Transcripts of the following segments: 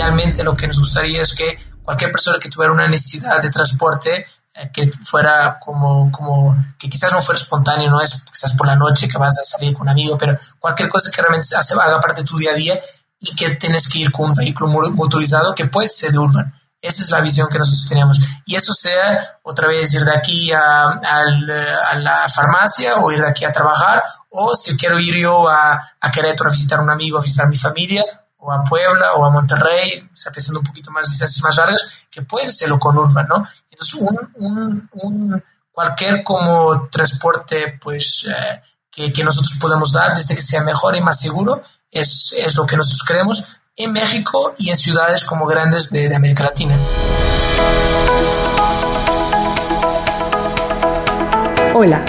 idealmente lo que nos gustaría es que cualquier persona que tuviera una necesidad de transporte eh, que fuera como, como, que quizás no fuera espontáneo, no es quizás por la noche que vas a salir con un amigo, pero cualquier cosa que realmente hace, haga parte de tu día a día y que tienes que ir con un vehículo motorizado que puede ser de urban. Esa es la visión que nosotros tenemos. Y eso sea otra vez ir de aquí a, a, la farmacia o ir de aquí a trabajar, o si quiero ir yo a, a Querétaro a visitar a un amigo, a visitar a mi familia, o a Puebla o a Monterrey, está pensando un poquito más distancias más largas, que puedes hacerlo con Urban, ¿no? Entonces, un, un, cualquier como transporte, pues, eh, que, que, nosotros podamos dar, desde que sea mejor y más seguro, es, es lo que nosotros queremos en México y en ciudades como grandes de, de América Latina. Hola,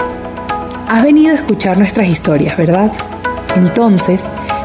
has venido a escuchar nuestras historias, ¿verdad? Entonces,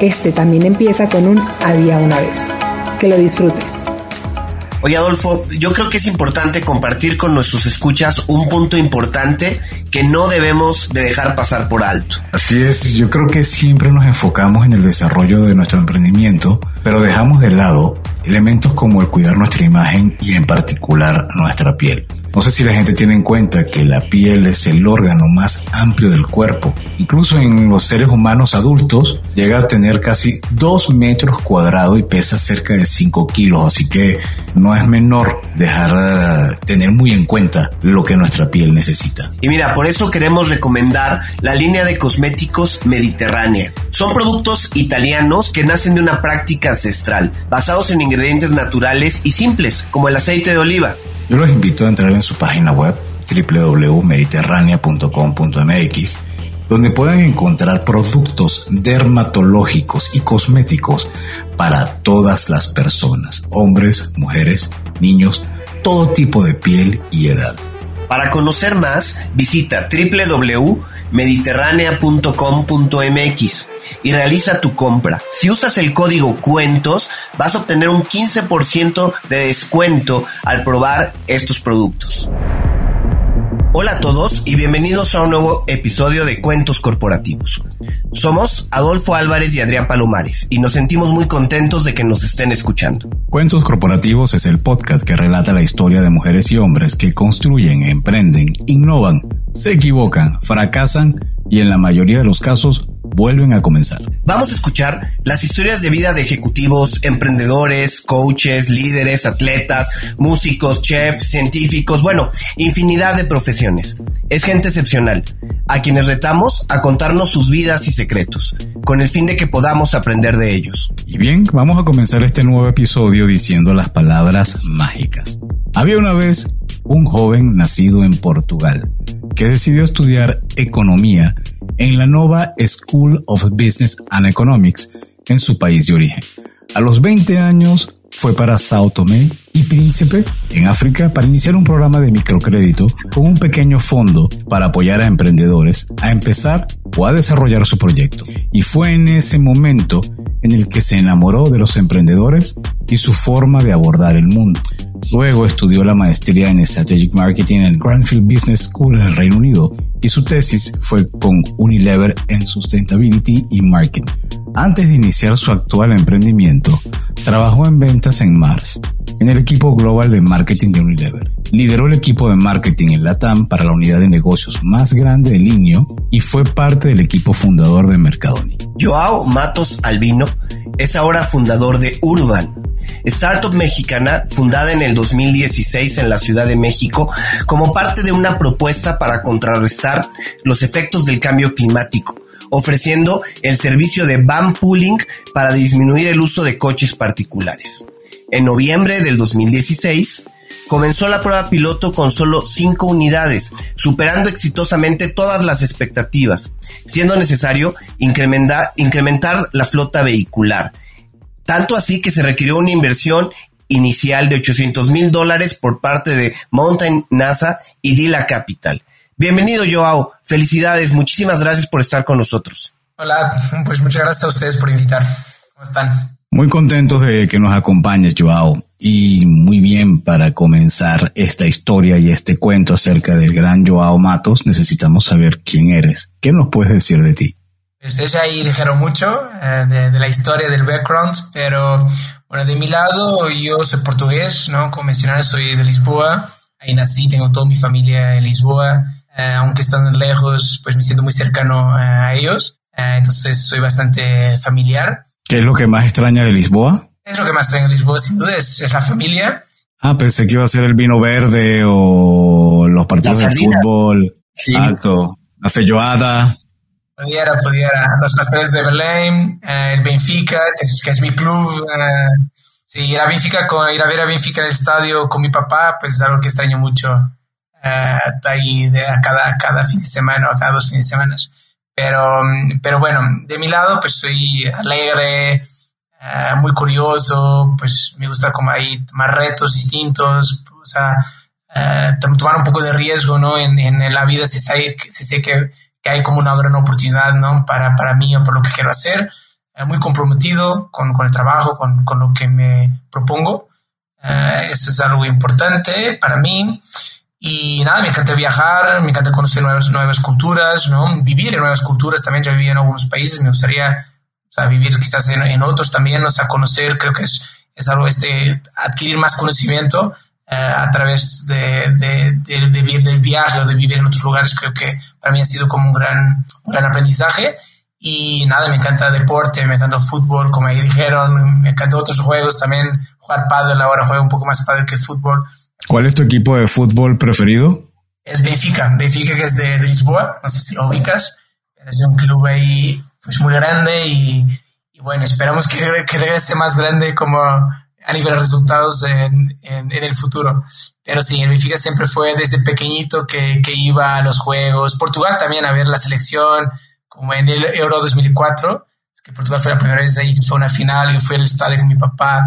este también empieza con un había una vez. Que lo disfrutes. Oye Adolfo, yo creo que es importante compartir con nuestros escuchas un punto importante que no debemos de dejar pasar por alto. Así es, yo creo que siempre nos enfocamos en el desarrollo de nuestro emprendimiento, pero dejamos de lado elementos como el cuidar nuestra imagen y en particular nuestra piel. No sé si la gente tiene en cuenta que la piel es el órgano más amplio del cuerpo. Incluso en los seres humanos adultos llega a tener casi 2 metros cuadrados y pesa cerca de 5 kilos. Así que no es menor dejar de tener muy en cuenta lo que nuestra piel necesita. Y mira, por eso queremos recomendar la línea de cosméticos mediterránea. Son productos italianos que nacen de una práctica ancestral, basados en ingredientes naturales y simples, como el aceite de oliva. Yo los invito a entrar en su página web www.mediterránea.com.mx donde puedan encontrar productos dermatológicos y cosméticos para todas las personas, hombres, mujeres, niños, todo tipo de piel y edad. Para conocer más, visita www.mediterránea.com.mx y realiza tu compra. Si usas el código cuentos, vas a obtener un 15% de descuento al probar estos productos. Hola a todos y bienvenidos a un nuevo episodio de Cuentos Corporativos. Somos Adolfo Álvarez y Adrián Palomares y nos sentimos muy contentos de que nos estén escuchando. Cuentos Corporativos es el podcast que relata la historia de mujeres y hombres que construyen, emprenden, innovan, se equivocan, fracasan y en la mayoría de los casos vuelven a comenzar. Vamos a escuchar las historias de vida de ejecutivos, emprendedores, coaches, líderes, atletas, músicos, chefs, científicos, bueno, infinidad de profesiones. Es gente excepcional, a quienes retamos a contarnos sus vidas y secretos, con el fin de que podamos aprender de ellos. Y bien, vamos a comenzar este nuevo episodio diciendo las palabras mágicas. Había una vez un joven nacido en Portugal que decidió estudiar economía en la Nova School of Business and Economics en su país de origen. A los 20 años fue para Sao Tomé y Príncipe, en África, para iniciar un programa de microcrédito con un pequeño fondo para apoyar a emprendedores a empezar o a desarrollar su proyecto. Y fue en ese momento en el que se enamoró de los emprendedores y su forma de abordar el mundo. Luego estudió la maestría en Strategic Marketing en Cranfield Business School en el Reino Unido y su tesis fue con Unilever en Sustainability y Marketing. Antes de iniciar su actual emprendimiento, trabajó en ventas en Mars, en el equipo global de marketing de Unilever. Lideró el equipo de marketing en Latam para la unidad de negocios más grande de Linio y fue parte del equipo fundador de Mercadoni. Joao Matos Albino es ahora fundador de Urban, startup mexicana fundada en el 2016 en la Ciudad de México como parte de una propuesta para contrarrestar los efectos del cambio climático, ofreciendo el servicio de van pooling para disminuir el uso de coches particulares. En noviembre del 2016, comenzó la prueba piloto con solo cinco unidades, superando exitosamente todas las expectativas, siendo necesario incrementar, incrementar la flota vehicular tanto así que se requirió una inversión inicial de 800 mil dólares por parte de Mountain NASA y Dila Capital. Bienvenido, Joao. Felicidades. Muchísimas gracias por estar con nosotros. Hola, pues muchas gracias a ustedes por invitar. ¿Cómo están? Muy contentos de que nos acompañes, Joao. Y muy bien, para comenzar esta historia y este cuento acerca del gran Joao Matos, necesitamos saber quién eres. ¿Qué nos puedes decir de ti? Ustedes ahí dijeron mucho eh, de, de, la historia, del background, pero bueno, de mi lado yo soy portugués, ¿no? Como mencionaron, soy de Lisboa. Ahí nací, tengo toda mi familia en Lisboa. Eh, aunque están lejos, pues me siento muy cercano eh, a ellos. Eh, entonces soy bastante familiar. ¿Qué es lo que más extraña de Lisboa? Es lo que más extraña de Lisboa, sin duda, es, es la familia. Ah, pensé que iba a ser el vino verde o los partidos de fútbol. Sí. La felloada. Pudiera, pudiera. Los pasteles de Belém, eh, el Benfica, que es, que es mi club. Eh, sí, ir a Benfica, con, ir a ver a Benfica en el estadio con mi papá, pues es algo que extraño mucho. Eh, ahí de, a cada, cada fin de semana o a cada dos fines de semana. Pero, pero bueno, de mi lado, pues soy alegre, uh, muy curioso, pues me gusta como ahí tomar retos distintos, o sea, uh, tomar un poco de riesgo, ¿no? En, en la vida si sé, si sé que, que, hay como una gran oportunidad, ¿no? Para, para mí o por lo que quiero hacer. Uh, muy comprometido con, con, el trabajo, con, con, lo que me propongo. eso es algo importante para mí. Y nada, me encanta viajar, me encanta conocer nuevas, nuevas culturas, ¿no? Vivir en nuevas culturas, también ya viví en algunos países, me gustaría o sea, vivir quizás en, en, otros también, o sea, conocer, creo que es, es algo, este, adquirir más conocimiento eh, a través de, de, de, de, viaje o de vivir en otros lugares, creo que para mí ha sido como un gran, un gran aprendizaje. Y nada, me encanta deporte, me encanta fútbol, como ahí dijeron, me encanta otros juegos también, jugar pádel, ahora juego un poco más pádel que fútbol. ¿Cuál es tu equipo de fútbol preferido? Es Benfica, Benfica que es de, de Lisboa, no sé si lo ubicas, es un club ahí pues muy grande y, y bueno, esperamos que, que, regrese más grande como a nivel de resultados en, en, en, el futuro. Pero sí, el Benfica siempre fue desde pequeñito que, que, iba a los juegos. Portugal también a ver la selección, como en el Euro 2004, que Portugal fue la primera vez ahí que fue una final, yo fui al estadio con mi papá,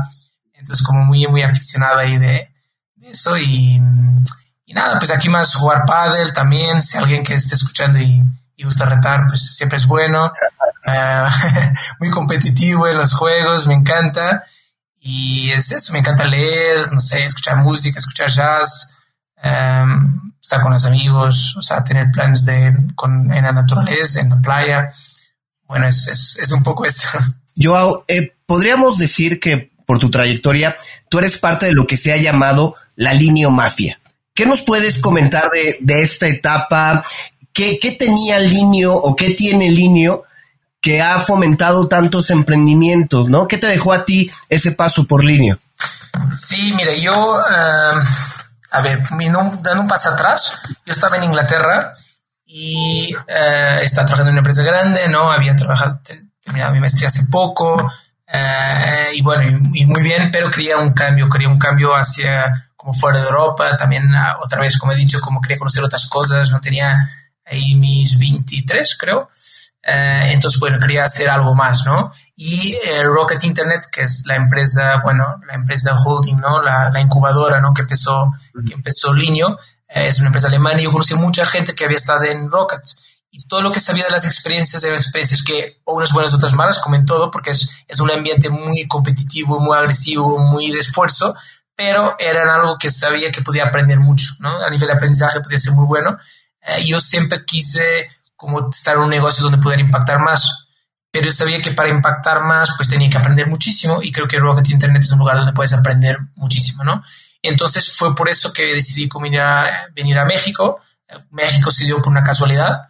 entonces como muy, muy aficionado ahí de, eso y, y, nada, pues aquí más jugar pádel también, si alguien que esté escuchando y, y gusta retar, pues siempre es bueno. Uh, muy competitivo en los juegos, me encanta. Y es eso, me encanta leer, no sé, escuchar música, escuchar jazz, um, estar con los amigos, o sea, tener planes de, con, en la naturaleza, en la playa. Bueno, es, es, es un poco eso. Joao, eh, podríamos decir que por tu trayectoria, tú eres parte de lo que se ha llamado la línea mafia. ¿Qué nos puedes comentar de, de esta etapa? ¿Qué, ¿Qué, tenía Linio o qué tiene Linio que ha fomentado tantos emprendimientos, ¿no? ¿Qué te dejó a ti ese paso por Linio? Sí, mire, yo, uh, a ver, dando un paso atrás, yo estaba en Inglaterra y uh, estaba trabajando en una empresa grande, ¿no? Había trabajado, terminado mi maestría hace poco, Uh, y bueno, y, y, muy bien, pero quería un cambio, quería un cambio hacia como fuera de Europa, también uh, otra vez, como he dicho, como quería conocer otras cosas, no tenía ahí mis 23, creo. Uh, entonces, bueno, quería hacer algo más, ¿no? Y Rocket Internet, que es la empresa, bueno, la empresa holding, ¿no? La, la incubadora, ¿no? Que empezó, que empezó Linio, es una empresa alemana y yo conocí mucha gente que había estado en Rocket todo lo que sabía de las experiencias eran experiencias que unas buenas, otras malas, como en todo, porque es, es un ambiente muy competitivo, muy agresivo, muy de esfuerzo, pero eran algo que sabía que podía aprender mucho, ¿no? A nivel de aprendizaje podía ser muy bueno. Eh, yo siempre quise como estar en un negocio donde pudiera impactar más, pero yo sabía que para impactar más, pues tenía que aprender muchísimo y creo que Rocket Internet es un lugar donde puedes aprender muchísimo, ¿no? Entonces fue por eso que decidí venir a, venir a México. México se dio por una casualidad o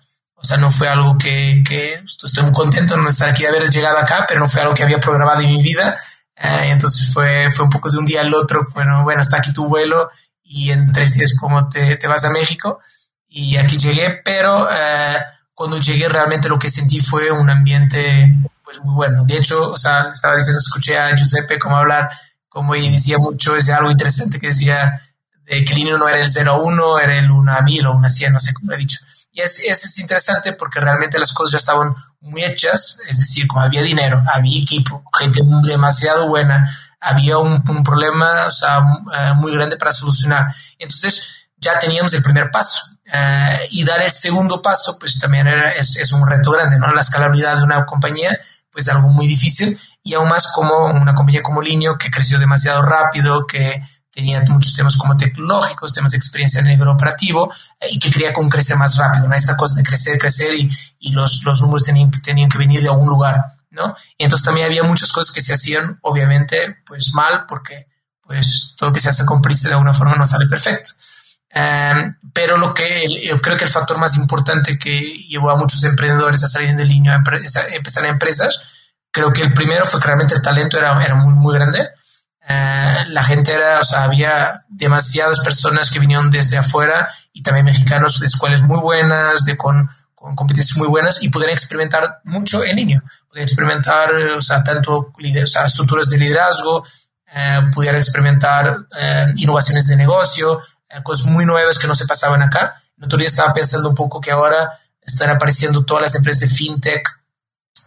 sea, no fue algo que, que estoy muy contento de estar aquí, de haber llegado acá, pero no fue algo que había programado en mi vida. Eh, entonces fue, fue un poco de un día al otro, bueno, bueno, está aquí tu vuelo y en tres días como te, te vas a México. Y aquí llegué, pero eh, cuando llegué realmente lo que sentí fue un ambiente pues muy bueno. De hecho, o sea, estaba diciendo, escuché a Giuseppe como hablar, como y decía mucho, decía algo interesante que decía de que el línea no era el 0 a 1, era el 1 a 1000 o 1 a 100, no sé cómo he dicho. Y es, es, es, interesante porque realmente las cosas ya estaban muy hechas, es decir, como había dinero, había equipo, gente demasiado buena, había un, problema o sea, eh, muy grande para solucionar. Entonces ya teníamos el primer paso. Eh, y dar el segundo paso, pues también era, es, es, un reto grande, ¿no? La escalabilidad de una compañía, pues algo muy difícil y aún más como una compañía como Linio que creció demasiado rápido, que tenía muchos temas como tecnológicos, temas de experiencia a nivel operativo eh, y que quería con crecer más rápido, ¿no? Esta cosa de crecer, crecer y, y los, los números tenían, tenían que venir de algún lugar, ¿no? Y entonces también había muchas cosas que se hacían, obviamente, pues mal, porque pues todo que se hace con prisa de alguna forma no sale perfecto. Em, pero lo que yo creo que el factor más importante que llevó a muchos emprendedores a salir de línea, a empezar empresas, creo que el primero fue que realmente el talento era, era muy, muy grande. Eh, la gente era, o sea, había demasiadas personas que vinieron desde afuera y también mexicanos de escuelas muy buenas, de con, con competencias muy buenas y pudieron experimentar mucho en línea. Pudieron experimentar, o sea, tanto o sea, estructuras de liderazgo, eh, pudieron experimentar eh, innovaciones de negocio, eh, cosas muy nuevas que no se pasaban acá. El otro día estaba pensando un poco que ahora están apareciendo todas las empresas de fintech,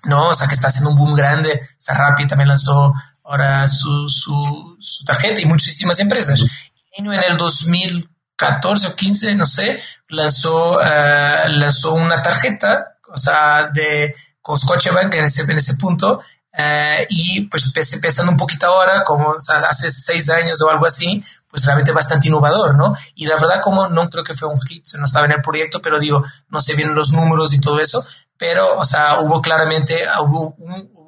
¿no? O sea, que está haciendo un boom grande. Rappi también lanzó ahora su, su, su, tarjeta y muchísimas empresas. En el 2014 o 15, no sé, lanzó, uh, lanzó una tarjeta, o sea, de, con Scotiabank en ese, en ese punto, uh, y pues pensando un poquito ahora, como o sea, hace seis años o algo así, pues realmente bastante innovador, ¿no? Y la verdad, como no creo que fue un hit, no estaba en el proyecto, pero digo, no sé bien los números y todo eso, pero, o sea, hubo claramente, hubo un,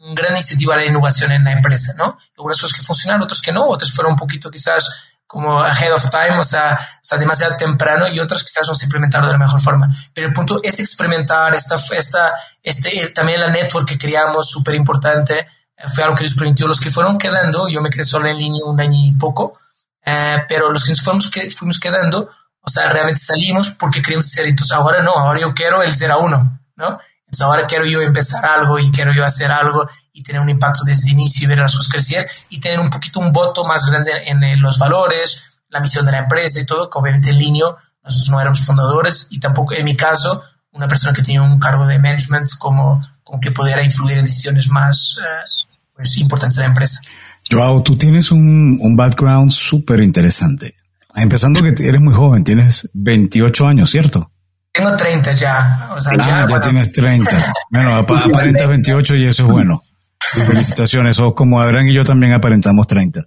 un, gran incentivo a la innovación en la empresa, ¿no? Algunas cosas que funcionaron, otras que no, otras fueron un poquito quizás como ahead of time, o sea, demasiado temprano y otras quizás no se implementaron de la mejor forma. Pero el punto es experimentar, esta, esta, este, también la network que creamos, súper importante, eh, fue algo que nos permitió los que fueron quedando, yo me quedé solo en línea un año y poco, eh, pero los que nos fuimos, que, fuimos quedando, o sea, realmente salimos porque queríamos ser, entonces ahora no, ahora yo quiero el 0 a 1, ¿no? Entonces ahora quiero yo empezar algo y quiero yo hacer algo y tener un impacto desde el inicio y ver las cosas crecer y tener un poquito un voto más grande en los valores, la misión de la empresa y todo, que obviamente en línea nosotros no éramos fundadores y tampoco en mi caso una persona que tenía un cargo de management como, como que pudiera influir en decisiones más uh, pues, importantes de la empresa. Joao, tú tienes un, un background súper interesante. Empezando que eres muy joven, tienes 28 años, ¿cierto? Tengo 30 ya. O sea, ah, ya, tienes 30. bueno, aparentas 28 y eso es bueno. Felicitaciones. O como Adrián y yo también aparentamos 30.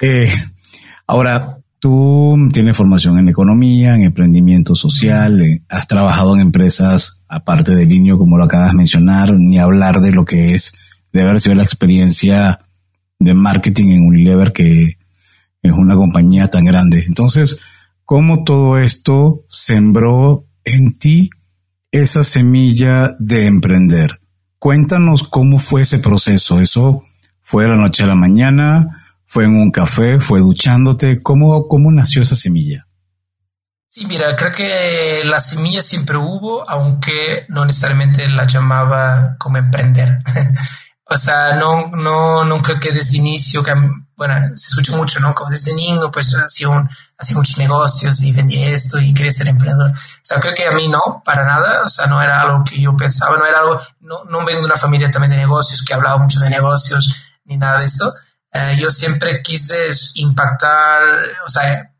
Eh, ahora, tú tienes formación en economía, en emprendimiento social, eh, has trabajado en empresas aparte de Linio, como lo acabas de mencionar, ni hablar de lo que es de haber sido la experiencia de marketing en Unilever, que es una compañía tan grande. Entonces, ¿cómo todo esto sembró en ti esa semilla de emprender? Cuéntanos cómo fue ese proceso. ¿Eso fue de la noche a la mañana? ¿Fue en un café? ¿Fue duchándote? ¿Cómo, cómo nació esa semilla? Sí, mira, creo que la semilla siempre hubo, aunque no necesariamente la llamaba como emprender. O sea, no, no, no creo que desde inicio, que, bueno, se escucha mucho, ¿no? Como desde niño, pues hacía, un, hacía muchos negocios y vendía esto y quería ser emprendedor. O sea, creo que a mí no, para nada. O sea, no era algo que yo pensaba, no era algo, no, no vengo de una familia también de negocios que hablaba mucho de negocios ni nada de esto. Eh, yo siempre quise impactar, o sea,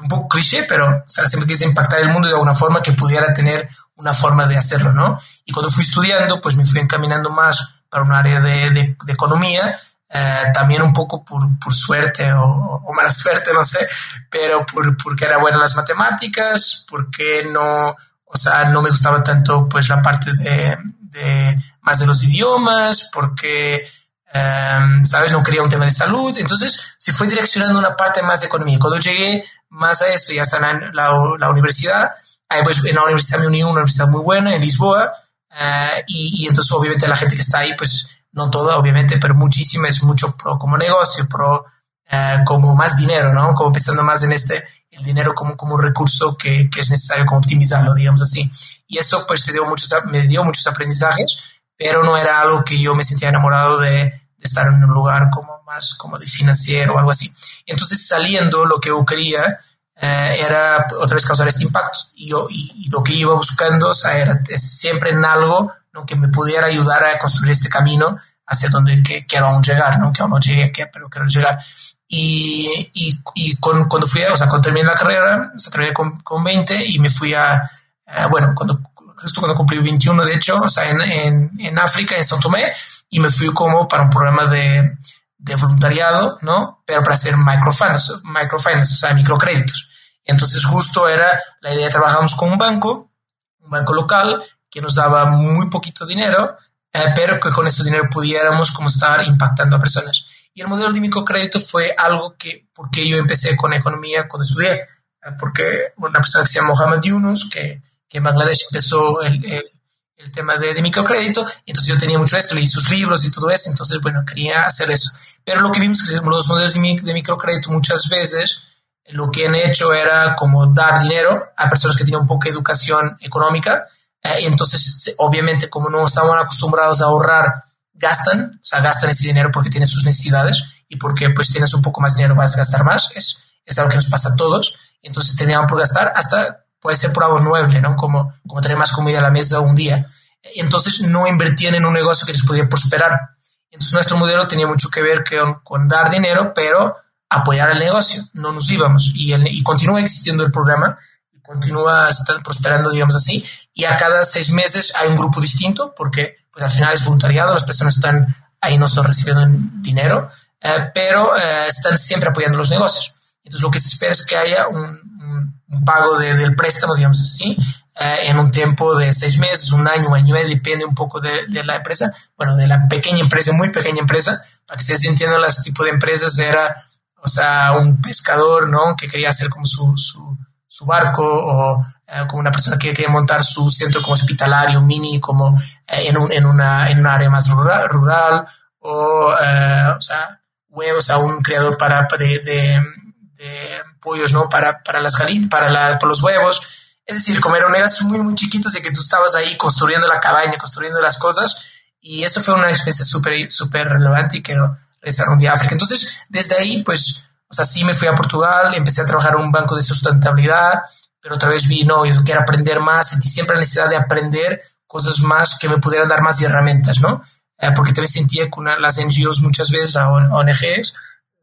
un poco cliché, pero o sea, siempre quise impactar el mundo de alguna forma que pudiera tener una forma de hacerlo, ¿no? Y cuando fui estudiando, pues me fui encaminando más para un área de, de, economía, eh, también un poco por, por suerte o, o, mala suerte, no sé, pero por, porque era buena en las matemáticas, porque no, o sea, no me gustaba tanto pues la parte de, de más de los idiomas, porque, um, ¿sabes? No quería un tema de salud, entonces se fue direccionando una parte más de economía. Cuando llegué más a eso, ya está en la, la universidad, ahí pues en la universidad me uní una universidad muy buena en Lisboa, eh, y, entonces obviamente la gente que está ahí, pues no toda, obviamente, pero muchísima es mucho pro como negocio, pro eh, como más dinero, ¿no? Como pensando más en este, el dinero como, como un recurso que, que es necesario como optimizarlo, digamos así. Y eso pues dio muchos, me dio muchos aprendizajes, pero no era algo que yo me sentía enamorado de, estar en un lugar como más como de financiero o algo así. Entonces saliendo lo que yo quería eh, era otra vez causar este impacto. Y, yo, y, lo que iba buscando o sea, era siempre en algo ¿no? que me pudiera ayudar a construir este camino hacia donde quiero aún llegar, ¿no? Que aún no llegué, pero quiero llegar. Y, y, y con, cuando fui, o sea, cuando terminé la carrera, o sea, terminé con, con 20 y me fui a, bueno, cuando, justo cuando cumplí 21, de hecho, o sea, en, en, en África, en São Tomé, y me fui como para un programa de, de voluntariado, ¿no? Pero para hacer microfinance, microfinance, o sea, microcréditos. Entonces justo era la idea, trabajamos con un banco, un banco local, que nos daba muy poquito dinero, eh, pero que con ese dinero pudiéramos como estar impactando a personas. Y el modelo de microcrédito fue algo que, porque yo empecé con economía cuando estudié, eh, porque una persona que se llama Mohamed Yunus, que, que en Bangladesh empezó el, el, el tema de, de, microcrédito, entonces yo tenía mucho esto, leí sus libros y todo eso, entonces, bueno, quería hacer eso. Pero lo que vimos es que los modelos de microcrédito muchas veces lo que han hecho era como dar dinero a personas que tienen un poco de educación económica. Eh, entonces, obviamente, como no estaban acostumbrados a ahorrar, gastan, o sea, gastan ese dinero porque tienen sus necesidades y porque pues tienes un poco más de dinero vas a gastar más. Es, es algo que nos pasa a todos. Entonces, tenían por gastar hasta puede ser por algo nuevo, ¿no? Como, como tener más comida a la mesa un día. Entonces, no invertían en un negocio que les podía prosperar. Entonces, nuestro modelo tenía mucho que ver con, dar dinero, pero apoyar el negocio, no nos íbamos y, el, y continúa existiendo el programa, continúa prosperando, digamos así, y a cada seis meses hay un grupo distinto porque pues al final es voluntariado, las personas están ahí, no están recibiendo dinero, eh, pero eh, están siempre apoyando los negocios. Entonces lo que se espera es que haya un, un, un pago de, del préstamo, digamos así, eh, en un tiempo de seis meses, un año, un año y medio, depende un poco de, de, la empresa, bueno, de la pequeña empresa, muy pequeña empresa, para que ustedes entiendan, las tipo de empresas era o sea, un pescador, ¿no? Que quería hacer como su, su, su barco o eh, como una persona que quería montar su centro como hospitalario mini como eh, en, un, en, una, en un área más rural, o, eh, o sea, huevos a un criador para, de, de, de pollos, ¿no? Para, para las galinas, para, la, para los huevos. Es decir, como eran muy, muy chiquitos y que tú estabas ahí construyendo la cabaña, construyendo las cosas. Y eso fue una experiencia súper, súper relevante y que un día África. Entonces, desde ahí, pues, o sea, sí me fui a Portugal, empecé a trabajar en un banco de sustentabilidad, pero otra vez vi, no, yo quiero aprender más, sentí siempre la necesidad de aprender cosas más que me pudieran dar más herramientas, ¿no? Eh, porque te sentía que una, las NGOs muchas veces, o ONGs,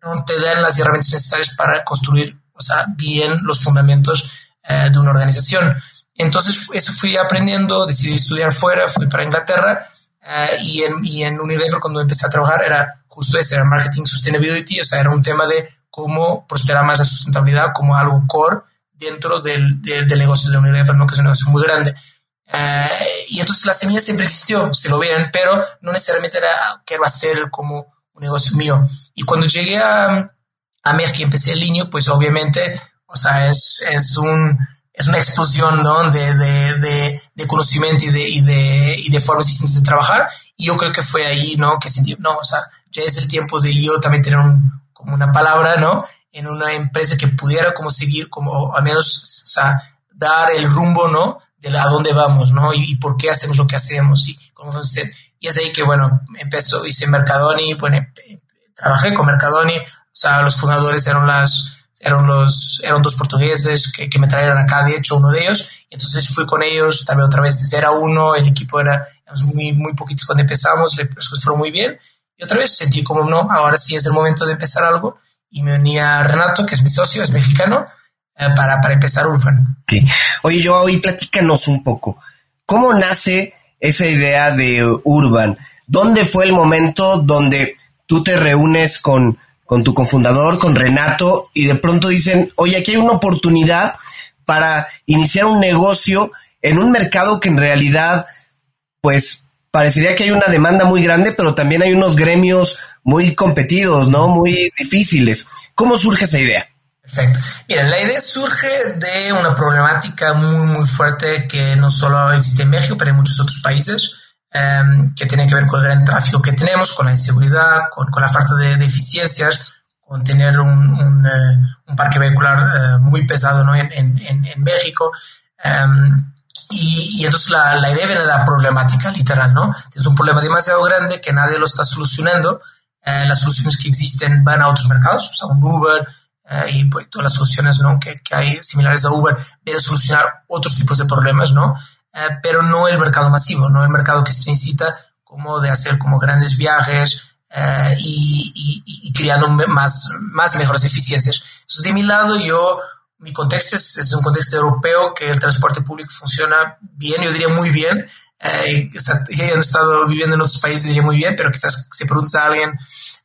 no te dan las herramientas necesarias para construir, o sea, bien los fundamentos eh, de una organización. Entonces, eso fui aprendiendo, decidí estudiar fuera, fui para Inglaterra Uh, y, en, y en Unilever cuando empecé a trabajar era justo ese, era marketing sustainability, o sea, era un tema de cómo prosperar más la sustentabilidad como algo core dentro del, del, del negocio de Unilever, ¿no? que es un negocio muy grande. Uh, y entonces la semilla siempre existió, se lo ven, pero no necesariamente era a ser como un negocio mío. Y cuando llegué a, a México y empecé el niño, pues obviamente, o sea, es, es un es una explosión ¿no? de, de, de, de, conocimiento y de, y, de, y de formas distintas de trabajar. Y yo creo que fue ahí ¿no? que sentí, no, o sea, ya es el tiempo de yo también tener un, como una palabra ¿no? en una empresa que pudiera como seguir, como al menos o sea, dar el rumbo ¿no? de a dónde vamos ¿no? Y, por qué hacemos lo que hacemos y cómo vamos a hacer. Y es ahí que, bueno, empezó, hice Mercadoni, bueno, trabajé con Mercadoni, o sea, los fundadores eran las eran los, eran dos portugueses que, que, me trajeron acá, de hecho, uno de ellos. Entonces fui con ellos también otra vez era uno, el equipo era muy, muy poquitos cuando empezamos, las cosas fueron muy bien. Y otra vez sentí como, no, ahora sí es el momento de empezar algo. Y me uní a Renato, que es mi socio, es mexicano, eh, para, para empezar Urban. Okay. Oye, yo hoy platícanos un poco. ¿Cómo nace esa idea de Urban? ¿Dónde fue el momento donde tú te reúnes con con tu cofundador, con Renato, y de pronto dicen, oye, aquí hay una oportunidad para iniciar un negocio en un mercado que en realidad, pues, parecería que hay una demanda muy grande, pero también hay unos gremios muy competidos, ¿no? Muy difíciles. ¿Cómo surge esa idea? Perfecto. Miren, la idea surge de una problemática muy, muy fuerte que no solo existe en México, pero en muchos otros países um, que tienen que ver con el gran tráfico que tenemos, con la inseguridad, con, con la falta de, de, eficiencias, con tener un, un, uh, un parque vehicular uh, muy pesado ¿no? en, en, en México. Um, y, y, entonces la, la, idea viene la problemática literal, ¿no? Es un problema demasiado grande que nadie lo está solucionando. Uh, las soluciones que existen van a otros mercados, o sea, un Uber, Uh, y pues, todas las soluciones ¿no? que, que, hay similares a Uber vienen a solucionar otros tipos de problemas, ¿no? Eh, pero no el mercado masivo, no el mercado que se necesita como de hacer como grandes viajes eh, y, y, creando más, más mejores eficiencias. Entonces, de mi lado, yo, mi contexto es, es, un contexto europeo que el transporte público funciona bien, yo diría muy bien. Eh, he estado viviendo en otros países, diría muy bien, pero quizás si preguntas a alguien,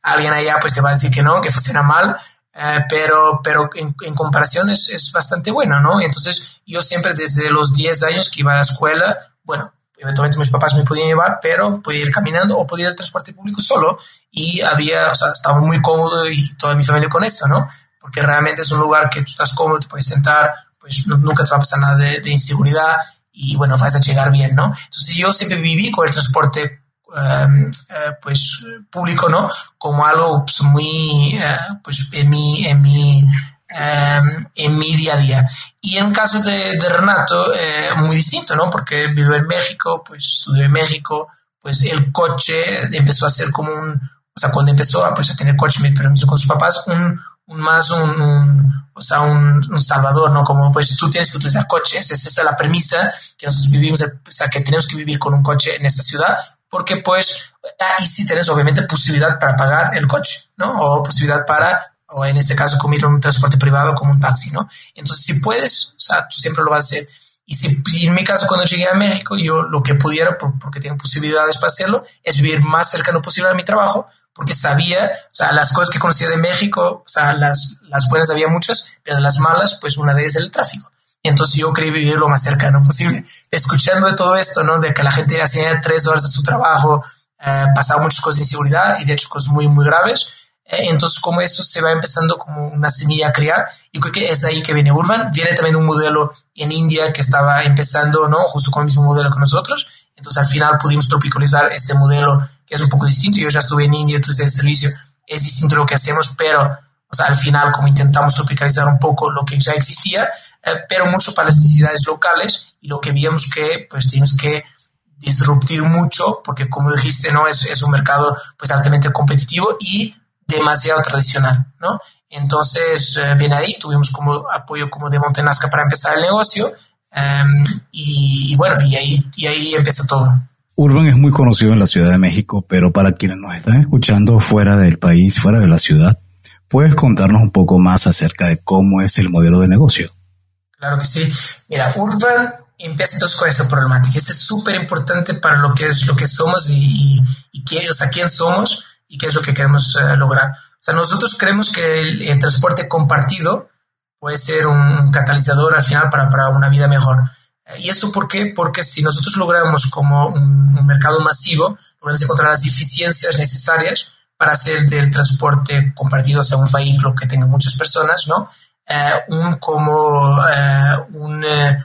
a alguien allá, pues te va a decir que no, que funciona mal. Eh, pero, pero en, en comparación es, es, bastante bueno, ¿no? Entonces, yo siempre desde los 10 años que iba a la escuela, bueno, eventualmente mis papás me podían llevar, pero podía ir caminando o podía ir al transporte público solo y había, o sea, estaba muy cómodo y toda mi familia con eso, ¿no? Porque realmente es un lugar que tú estás cómodo, te puedes sentar, pues nunca te va a pasar nada de, de, inseguridad y bueno, vas a llegar bien, ¿no? Entonces yo siempre viví con el transporte Em, eh, pues público, ¿no? Como algo pues, muy, eh, pues en mi, en mi, em, en mi día a día. Y en caso de, de Renato, eh, muy distinto, ¿no? Porque vivo en México, pues estudió en México, pues el coche empezó a ser como un, o sea, cuando empezó a, pues, a tener coche, me permiso con sus papás, un más un, o sea, un, un, salvador, ¿no? Como pues tú tienes que utilizar coches, es la premisa que nosotros vivimos, o sea, que tenemos que vivir con un coche en esta ciudad, porque pues ahí sí tienes obviamente posibilidad para pagar el coche, ¿no? O posibilidad para, o en este caso, comer un transporte privado como un taxi, ¿no? Entonces, si puedes, o sea, tú siempre lo vas a hacer. Y si, en mi caso, cuando llegué a México, yo lo que pudiera, porque tengo posibilidades para hacerlo, es vivir más cercano posible a mi trabajo, porque sabía, o sea, las cosas que conocía de México, o sea, las, las buenas había muchas, pero las malas, pues una de ellas es el tráfico. Entonces yo quería vivir lo más cercano posible. Escuchando de todo esto, ¿no? De que la gente hacía tres horas de su trabajo, eh, pasaba muchas cosas de inseguridad y de hecho cosas muy, muy graves. Eh, entonces, como eso se va empezando como una semilla a criar, yo creo que es de ahí que viene Urban. Viene también un modelo en India que estaba empezando, ¿no? Justo con el mismo modelo que nosotros. Entonces, al final pudimos tropicalizar este modelo que es un poco distinto. Yo ya estuve en India, tuve ese servicio. Es distinto lo que hacemos, pero o sea, al final, como intentamos tropicalizar un poco lo que ya existía, eh, pero mucho para las necesidades locales y lo que vimos que pues tienes que disruptir mucho porque como dijiste, ¿no? Es, es un mercado pues altamente competitivo y demasiado tradicional, ¿no? Entonces, eh, bien ahí, tuvimos como apoyo como de Montenasca para empezar el negocio em, y, y, bueno, y ahí, y ahí empieza todo. Urban es muy conocido en la Ciudad de México, pero para quienes nos están escuchando fuera del país, fuera de la ciudad, ¿Puedes contarnos un poco más acerca de cómo es el modelo de negocio? Claro que sí. Mira, Urban empieza entonces con esta problemática. Este es súper importante para lo que es lo que somos y, y, qué, o sea, quién somos y qué es lo que queremos uh, lograr. O sea, nosotros creemos que el, el, transporte compartido puede ser un catalizador al final para, para una vida mejor. ¿Y eso por qué? Porque si nosotros logramos como un, mercado masivo, logramos encontrar las eficiencias necesarias para hacer del transporte compartido, o sea, un vehículo que tenga muchas personas, ¿no? Eh, un como eh, un, eh,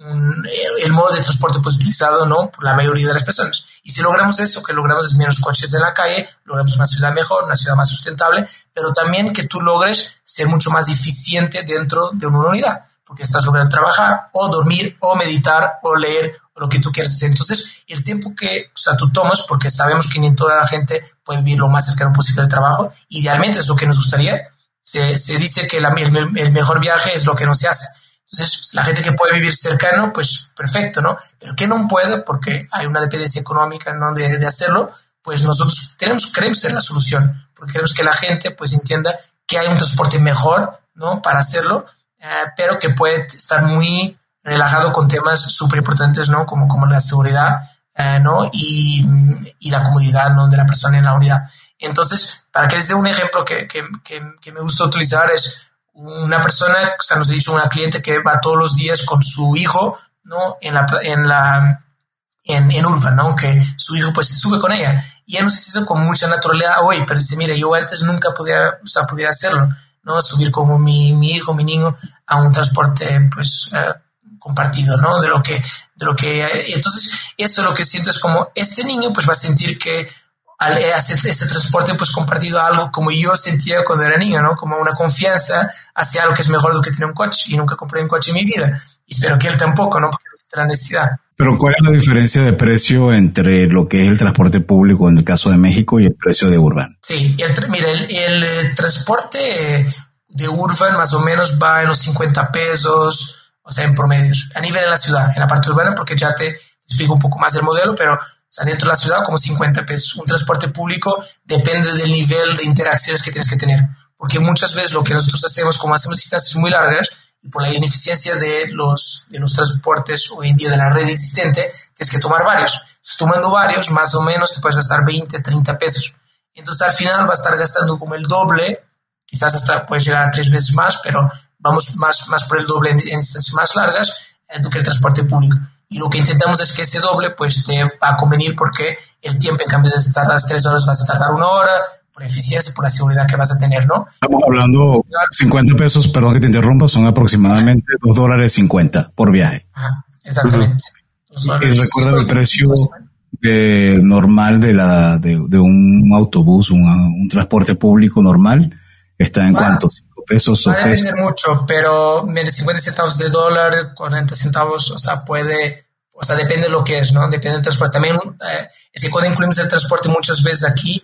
un, el modo de transporte pues utilizado, ¿no? Por la mayoría de las personas. Y si logramos eso, que logramos es menos coches en la calle, logramos una ciudad mejor, una ciudad más sustentable, pero también que tú logres ser mucho más eficiente dentro de una unidad, porque estás logrando trabajar o dormir o meditar o leer lo que tú quieras hacer. Entonces, el tiempo que o sea, tú tomas, porque sabemos que ni toda la gente puede vivir lo más cercano posible al trabajo, idealmente es lo que nos gustaría. Se, se dice que la, el, el, mejor viaje es lo que no se hace. Entonces, pues, la gente que puede vivir cercano, pues perfecto, ¿no? Pero que no puede, porque hay una dependencia económica ¿no? de, de hacerlo, pues nosotros tenemos, queremos ser la solución, porque queremos que la gente pues entienda que hay un transporte mejor, ¿no? Para hacerlo, pero que puede estar muy relajado con temas súper importantes, ¿no? Como, como la seguridad, eh, ¿no? Y, y, la comodidad, ¿no? De la persona en la unidad. Entonces, para que les dé un ejemplo que, que, que, me gusta utilizar es una persona, o sea, nos ha dicho una cliente que va todos los días con su hijo, ¿no? En la, en la, en, en Urban, ¿no? Que su hijo pues se sube con ella. Y ella nos eso con mucha naturalidad hoy, pero dice, mire, yo antes nunca pudiera, o sea, pudiera hacerlo, ¿no? Subir como mi, mi hijo, mi niño a un transporte, pues, uh, compartido, ¿no? De lo que, de lo que, entonces, eso lo que siento es como, este niño pues va a sentir que al hacer ese transporte pues compartido algo como yo sentía cuando era niño, ¿no? Como una confianza hacia algo que es mejor de lo que tiene un coche y nunca compré un coche en mi vida. Y espero que él tampoco, ¿no? Porque no la necesidad. Pero ¿cuál es la diferencia de precio entre lo que es el transporte público en el caso de México y el precio de Urban? Sí, el, mira, el, el, el transporte de Urban más o menos va en los 50 pesos, o sea, en promedios, a nivel de la ciudad, en la parte urbana, porque ya te explico un poco más del modelo, pero O sea, dentro de la ciudad como 50 pesos. Un transporte público depende del nivel de interacciones que tienes que tener. Porque muchas veces lo que nosotros hacemos, como hacemos distancias muy largas, por la ineficiencia de los, de los transportes hoy en día de la red existente, tienes que tomar varios. tomando varios, más o menos te puedes gastar 20, 30 pesos. Entonces al final va a estar gastando como el doble, quizás hasta puedes llegar a tres veces más, pero vamos más, más por el doble en, distancias más largas eh, que el transporte público. Y lo que intentamos es que ese doble pues te va a convenir porque el tiempo en cambio de tardar tres horas vas a tardar una hora, por eficiencia, por la seguridad que vas a tener, ¿no? Estamos hablando 50 pesos, perdón que te interrumpa, son aproximadamente 2 dólares 50 por viaje. exactamente. Y recuerda el precio normal de, la, de, un autobús, un, transporte público normal, está en cuánto? 5 pesos o a depender mucho, pero 50 centavos de dólar, 40 centavos, o sea, puede, o sea, depende de lo que es, ¿no? Depende del transporte. También eh, es que cuando incluimos el transporte muchas veces aquí,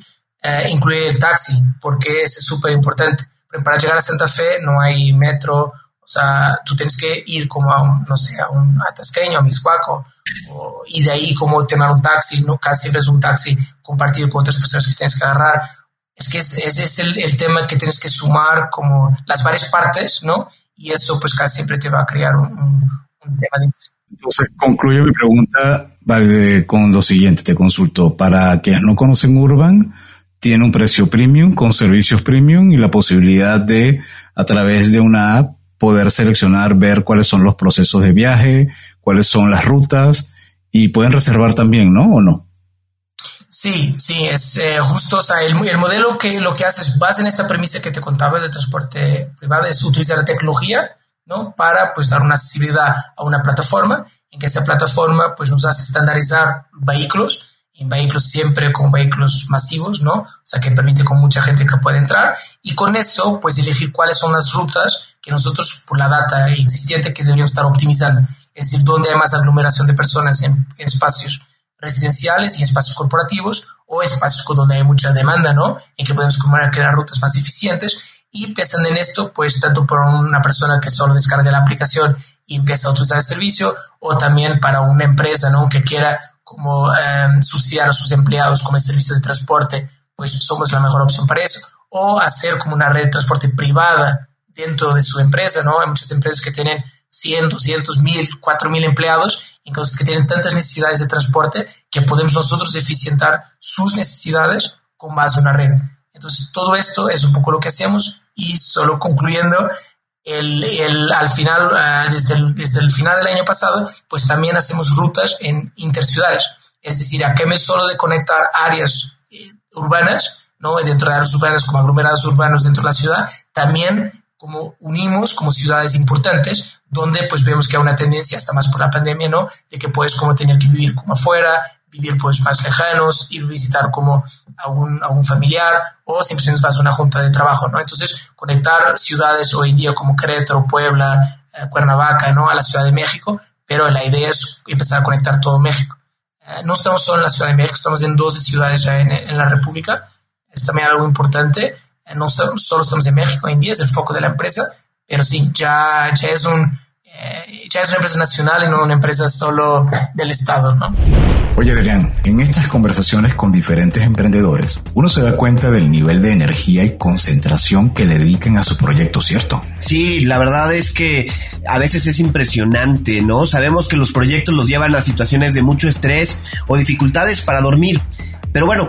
eh, incluir el taxi, porque es súper importante. Para llegar a Santa Fe no hay metro, o sea, tú tienes que ir como a un, no sé, a un atasqueño, a Miscuaco, y de ahí como tener un taxi, no casi siempre es un taxi compartido con otras personas que tienes que agarrar. Es que ese es, el, el, tema que tienes que sumar como las varias partes, ¿no? Y eso pues casi siempre te va a crear un, un, tema de... Entonces, concluyo mi pregunta vale, con lo siguiente, te consulto. Para quienes no conocen Urban, tiene un precio premium con servicios premium y la posibilidad de, a través de una app, poder seleccionar, ver cuáles son los procesos de viaje, cuáles son las rutas y pueden reservar también, ¿no? ¿O no? Sí, sí, es eh, justo, o sea, el, modelo que lo que hace es, base en esta premisa que te contaba de transporte privado, es utilizar la tecnología, ¿no? Para, pues, dar una accesibilidad a una plataforma, en que esa plataforma, pues, nos hace estandarizar vehículos, en vehículos siempre con vehículos masivos, ¿no? O sea, que permite con mucha gente que puede entrar y con eso, pues elegir cuáles son las rutas que nosotros, por la data existente, que deberíamos estar optimizando. Es decir, dónde hay más aglomeración de personas en, espacios residenciales y espacios corporativos o espacios donde hay mucha demanda, ¿no? En que podemos crear rutas más eficientes y pensando en esto, pues tanto por una persona que solo descarga la aplicación y empieza a utilizar el servicio o también para una empresa, ¿no? Que quiera como em, subsidiar a sus empleados como el servicio de transporte, pues somos la mejor opción para eso. O hacer como una red de transporte privada dentro de su empresa, ¿no? Hay muchas empresas que tienen 100, 200, 1000, 4000 empleados, entonces que tienen tantas necesidades de transporte que podemos nosotros eficientar sus necesidades con en una red. Entonces, todo esto es un poco lo que hacemos y solo concluyendo, el, el, al final, uh, desde, el, desde el final del año pasado, pues también hacemos rutas en interciudades. Es decir, a qué me solo de conectar áreas eh, urbanas, ¿no? Dentro de áreas urbanas como aglomerados urbanos dentro de la ciudad, también como unimos como ciudades importantes, donde pues vemos que hay una tendencia, hasta más por la pandemia, ¿no? De que puedes como tener que vivir como afuera, vivir pues más lejanos, ir a visitar como a un, a un familiar o simplemente vas a una junta de trabajo, ¿no? Entonces, conectar ciudades hoy en día como Querétaro, Puebla, eh, Cuernavaca, ¿no? A la Ciudad de México, pero la idea es empezar a conectar todo México. Eh, no estamos solo en la Ciudad de México, estamos en 12 ciudades ya en, en la República. Es también algo importante. Eh, no solo estamos en México, hoy en día es el foco de la empresa, pero sí, ya, ya es un, ya es una empresa nacional y no una empresa solo del Estado, ¿no? Oye, Adrián, en estas conversaciones con diferentes emprendedores, uno se da cuenta del nivel de energía y concentración que le dedican a su proyecto, ¿cierto? Sí, la verdad es que a veces es impresionante, ¿no? Sabemos que los proyectos los llevan a situaciones de mucho estrés o dificultades para dormir. Pero bueno,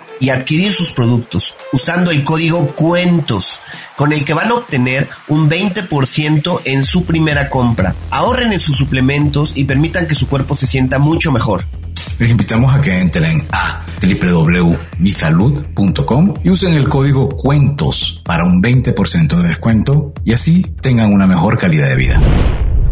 y adquirir sus productos usando el código cuentos con el que van a obtener un 20% en su primera compra. Ahorren en sus suplementos y permitan que su cuerpo se sienta mucho mejor. Les invitamos a que entren a www.misalud.com y usen el código cuentos para un 20% de descuento y así tengan una mejor calidad de vida.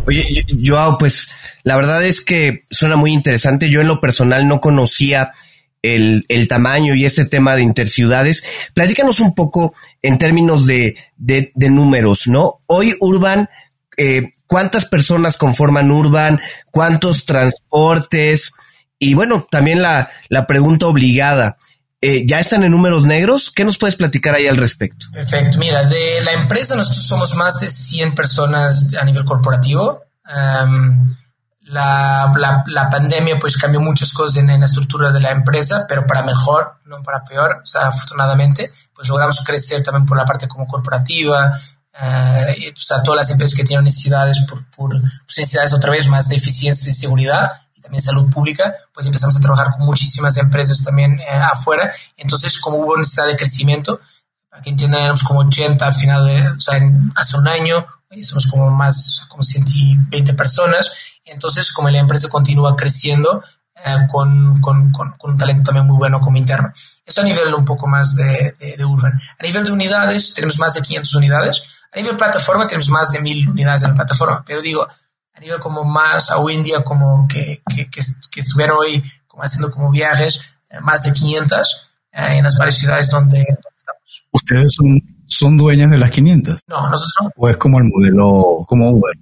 Oye, yo, pues la verdad es que suena muy interesante. Yo en lo personal no conocía el, el, tamaño y ese tema de interciudades. Platícanos un poco en términos de, de, números, ¿no? Hoy Urban, eh, ¿cuántas personas conforman Urban? ¿Cuántos transportes? Y bueno, también la, la pregunta obligada. Eh, ¿Ya están en números negros? ¿Qué nos puedes platicar ahí al respecto? Perfecto. Mira, de la empresa nosotros somos más de 100 personas a nivel corporativo. La, la, pandemia pues cambió muchas cosas en, la estructura de la empresa, pero para mejor, no para peor. O sea, afortunadamente, pues logramos crecer también por la parte como corporativa. Uh, o sea, todas las empresas que tienen necesidades por, por pues, necesidades otra vez más de eficiencia y seguridad, también salud pública, pues empezamos a trabajar con muchísimas empresas también eh, afuera. Entonces, como hubo necesidad de crecimiento, para que entiendan, éramos como 80 al final de, o sea, hace un año, somos como más, como 120 personas. Entonces, como la empresa continúa creciendo, eh, con, con, con, un talento también muy bueno como interno. Eso a nivel un poco más de, de, de, Urban. A nivel de unidades, tenemos más de 500 unidades. A nivel plataforma, tenemos más de 1000 unidades en la plataforma. Pero digo, a nivel como más hoy en día como que, que, que, estuvieron hoy como haciendo como viajes, eh, más de 500 eh, en las varias ciudades donde, estamos. ¿Ustedes son, son dueñas de las 500? No, nosotros ¿O es como el modelo, como Uber?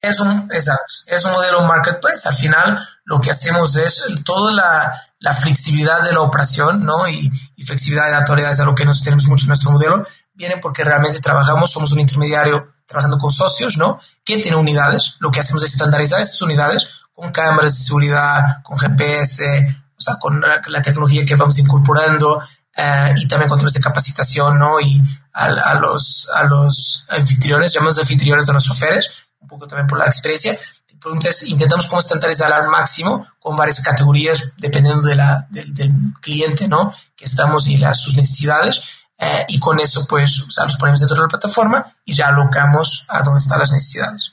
Es un, exacto, es un modelo marketplace. Al final lo que hacemos es toda la, la flexibilidad de la operación, ¿no? Y, y flexibilidad de autoridades, a lo que nos tenemos mucho en nuestro modelo, viene porque realmente trabajamos, somos un intermediario trabajando con socios, ¿no? Que tienen unidades. Lo que hacemos es estandarizar esas unidades con cámaras de seguridad, con GPS, o sea, con la, tecnología que vamos incorporando eh, y también con temas de capacitación, ¿no? Y a, los, a los anfitriones, llamamos anfitriones a los choferes, un poco también por la experiencia. Entonces, intentamos como estandarizar al máximo con varias categorías dependiendo de la, del cliente, ¿no? Que estamos y las, sus necesidades eh, y con eso pues o sea, los ponemos dentro de la plataforma y ya alocamos a donde están las necesidades.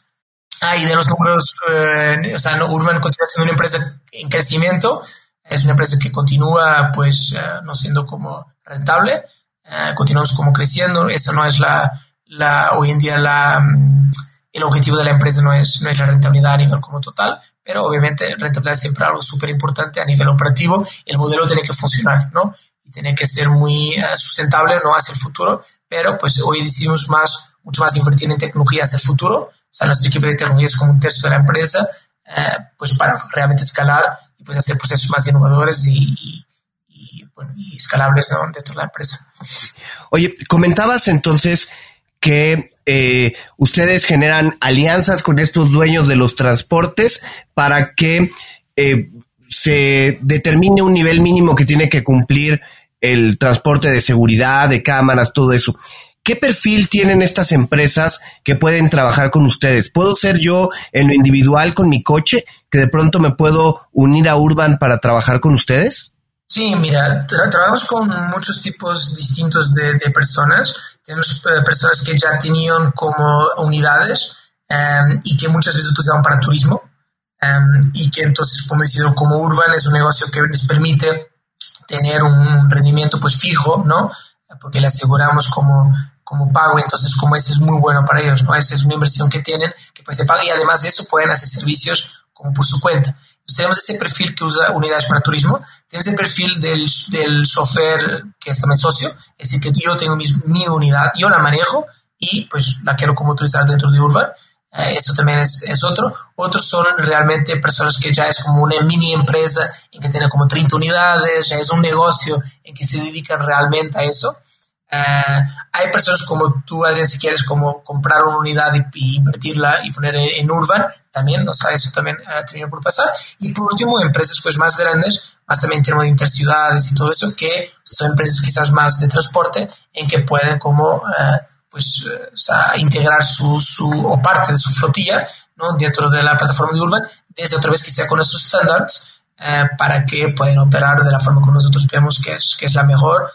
Ah, y de los números, eh, o sea, Urban continúa siendo una empresa en crecimiento, es una empresa que continúa pues eh, no siendo como rentable, continuamos como creciendo, eso no es la, la hoy en día la, mm, el objetivo de la empresa no es, no es la rentabilidad a nivel como total, pero obviamente rentabilidad es siempre algo súper importante a nivel operativo, el modelo tiene que funcionar, ¿no? tiene que ser muy eh, sustentable no hacia el futuro, pero pues hoy decidimos más, mucho más invertir en tecnología hacia el futuro. O sea, nuestro equipo de tecnología es como un tercio de la empresa, eh, pues para realmente escalar y pues hacer procesos más innovadores y, bueno, y escalables de la empresa. Oye, comentabas entonces que eh, ustedes generan alianzas con estos dueños de los transportes para que se determine un nivel mínimo que tiene que cumplir el transporte de seguridad, de cámaras, todo eso. ¿Qué perfil tienen estas empresas que pueden trabajar con ustedes? ¿Puedo ser yo en lo individual con mi coche, que de pronto me puedo unir a Urban para trabajar con ustedes? Sí, mira, trabajamos con muchos tipos distintos de, personas. Tenemos eh, personas que ya tenían como unidades em, y que muchas veces utilizaban para turismo em, y que entonces, como decido, como Urban es un negocio que les permite tener un rendimiento pues fijo, ¿no? Porque le aseguramos como, como pago, entonces como ese es muy bueno para ellos, ¿no? Esa es una inversión que tienen, que pues se paga y además de eso pueden hacer servicios como por su cuenta. Entonces tenemos ese perfil que usa unidades para turismo, tenemos el perfil del, del chofer que es también socio, es decir, que yo tengo mi, mi unidad, yo la manejo y pues la quiero como utilizar dentro de Urban eh, eso también es, es, otro. Otros son realmente personas que ya es como una mini empresa en que tiene como 30 unidades, ya es un negocio en que se dedican realmente a eso. Eh, hay personas como tú, Adrián, si quieres como comprar una unidad y, invertirla y poner en, Urban, también, o sea, eso también ha tenido por pasar. Y por último, empresas pues más grandes, más también en términos de interciudades y todo eso, que son empresas quizás más de transporte, en que pueden como... Eh, pues, eh, integrar su, su, o parte de su flotilla ¿no? dentro de la plataforma de Urban, desde otra vez que sea con nuestros estándares, para que puedan operar de la forma como nosotros vemos que es, que es la mejor,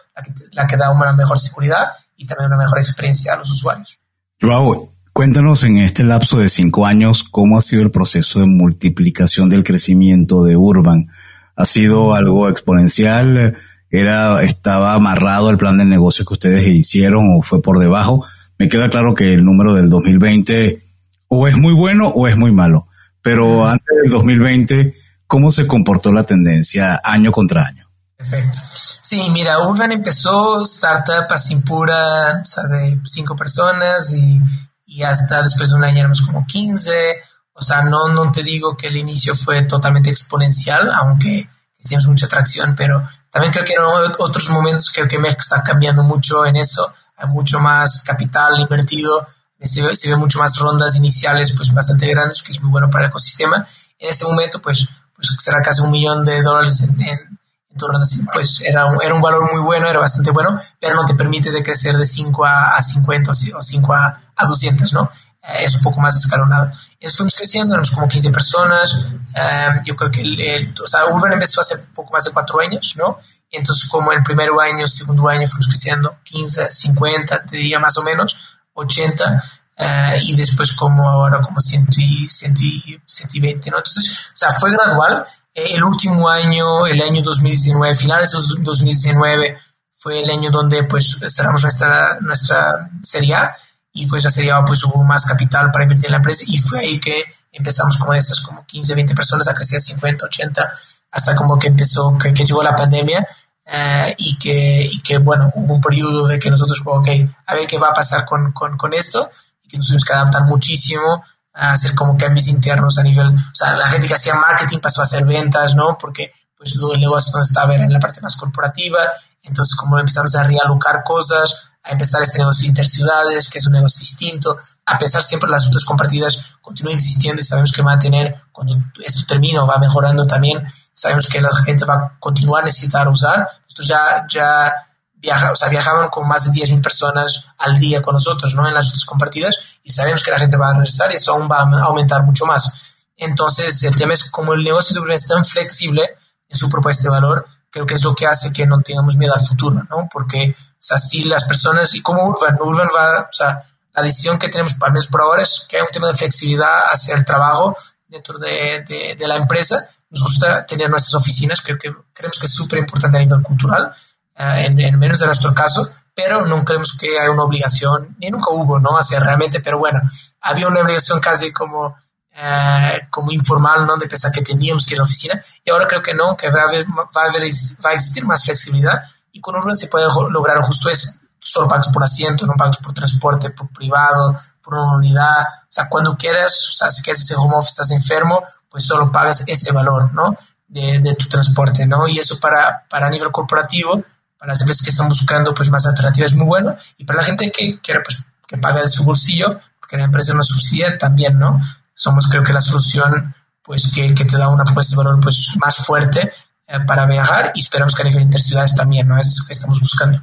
la que, da una mejor seguridad y también una mejor experiencia a los usuarios. Joao, cuéntanos en este lapso de cinco años cómo ha sido el proceso de multiplicación del crecimiento de Urban. ¿Ha sido algo exponencial? ¿Era, ¿Estaba amarrado el plan de negocio que ustedes hicieron o fue por debajo? Me queda claro que el número del 2020 o es muy bueno o es muy malo, pero antes del 2020 ¿Cómo se comportó la tendencia año contra año? Perfecto. Sí, mira, Urban empezó startup así pura, o sea, de cinco personas y, y, hasta después de un año éramos como 15. O sea, no, no te digo que el inicio fue totalmente exponencial, aunque hicimos mucha atracción, pero también creo que eran otros momentos, creo que México está cambiando mucho en eso. Hay mucho más capital invertido, se ve, mucho más rondas iniciales, pues bastante grandes, que es muy bueno para el ecosistema. En ese momento, pues pues será casi un millón de dólares en, en, torno así, pues era un, era un valor muy bueno, era bastante bueno, pero no te permite de crecer de 5 a, a 50 o 5 a, a 200, ¿no? Eh, es un poco más escalonado. Y fuimos creciendo, éramos como 15 personas, eh, yo creo que el, o sea, Urban empezó hace poco más de 4 años, ¿no? Y entonces como el primer año, segundo año fuimos creciendo 15, 50, te diría más o menos, 80, eh, y después como ahora como 100 y, 120, ¿no? Entonces, o sea, fue gradual. El último año, el año 2019, finales de 2019, fue el año donde pues cerramos nuestra, nuestra serie A y pues la serie A pues hubo más capital para invertir en la empresa y fue ahí que empezamos como estas como 15, 20 personas a crecer 50, 80 hasta como que empezó, que, que llegó la pandemia eh, y, que, y que bueno, hubo un periodo de que nosotros, ok, a ver qué va a pasar con, con, con esto que nos tuvimos que adaptar muchísimo a hacer como cambios internos a nivel, o sea, la gente que hacía marketing pasó a hacer ventas, ¿no? Porque pues todo el negocio donde estaba era en la parte más corporativa, entonces como empezamos a realocar cosas, a empezar este negocio de interciudades, que es un negocio distinto, a pensar siempre las rutas compartidas continúan existiendo y sabemos que va a tener, cuando esto termine va mejorando también, sabemos que la gente va a continuar a necesitar usar, nosotros ya, ya viaja, o sea, viajaban con más de 10.000 personas al día con nosotros, ¿no? En las rutas compartidas y sabemos que la gente va a regresar y eso aún va a aumentar mucho más. Entonces, el tema es como el negocio de Uber es tan flexible en su propuesta de valor, creo que es lo que hace que no tengamos miedo al futuro, ¿no? Porque, o sea, si las personas, y como Urban, Urban va, o sea, la decisión que tenemos, al menos por ahora, es que hay un tema de flexibilidad hacia el trabajo dentro de, de, de la empresa. Nos gusta tener nuestras oficinas, creo que creemos que es súper importante a nivel cultural eh, en, menos de nuestro caso, pero no creemos que haya una obligación, ni nunca hubo, ¿no? Hacia realmente, pero bueno, había una obligación casi como, eh, como informal, ¿no? De pensar que teníamos que ir a la oficina, y ahora creo que no, que va a, haber, va a, haber, va a existir más flexibilidad, y con Urban se puede lograr justo eso, solo pagas por asiento, no pagas por transporte, por privado, por una unidad, o sea, cuando quieras, o sea, si quieres ese home office, estás enfermo, pues solo pagas ese valor, ¿no? De, de tu transporte, ¿no? Y eso para, para nivel corporativo, para las empresas que están buscando pues más alternativas es muy bueno. Y para la gente que quiere pues que paga de su bolsillo porque la empresa no subsidia también no somos creo que la solución pues que, que te da una propuesta de valor pues más fuerte eh, para viajar y esperamos que a nivel interciudades también no es eso que estamos buscando.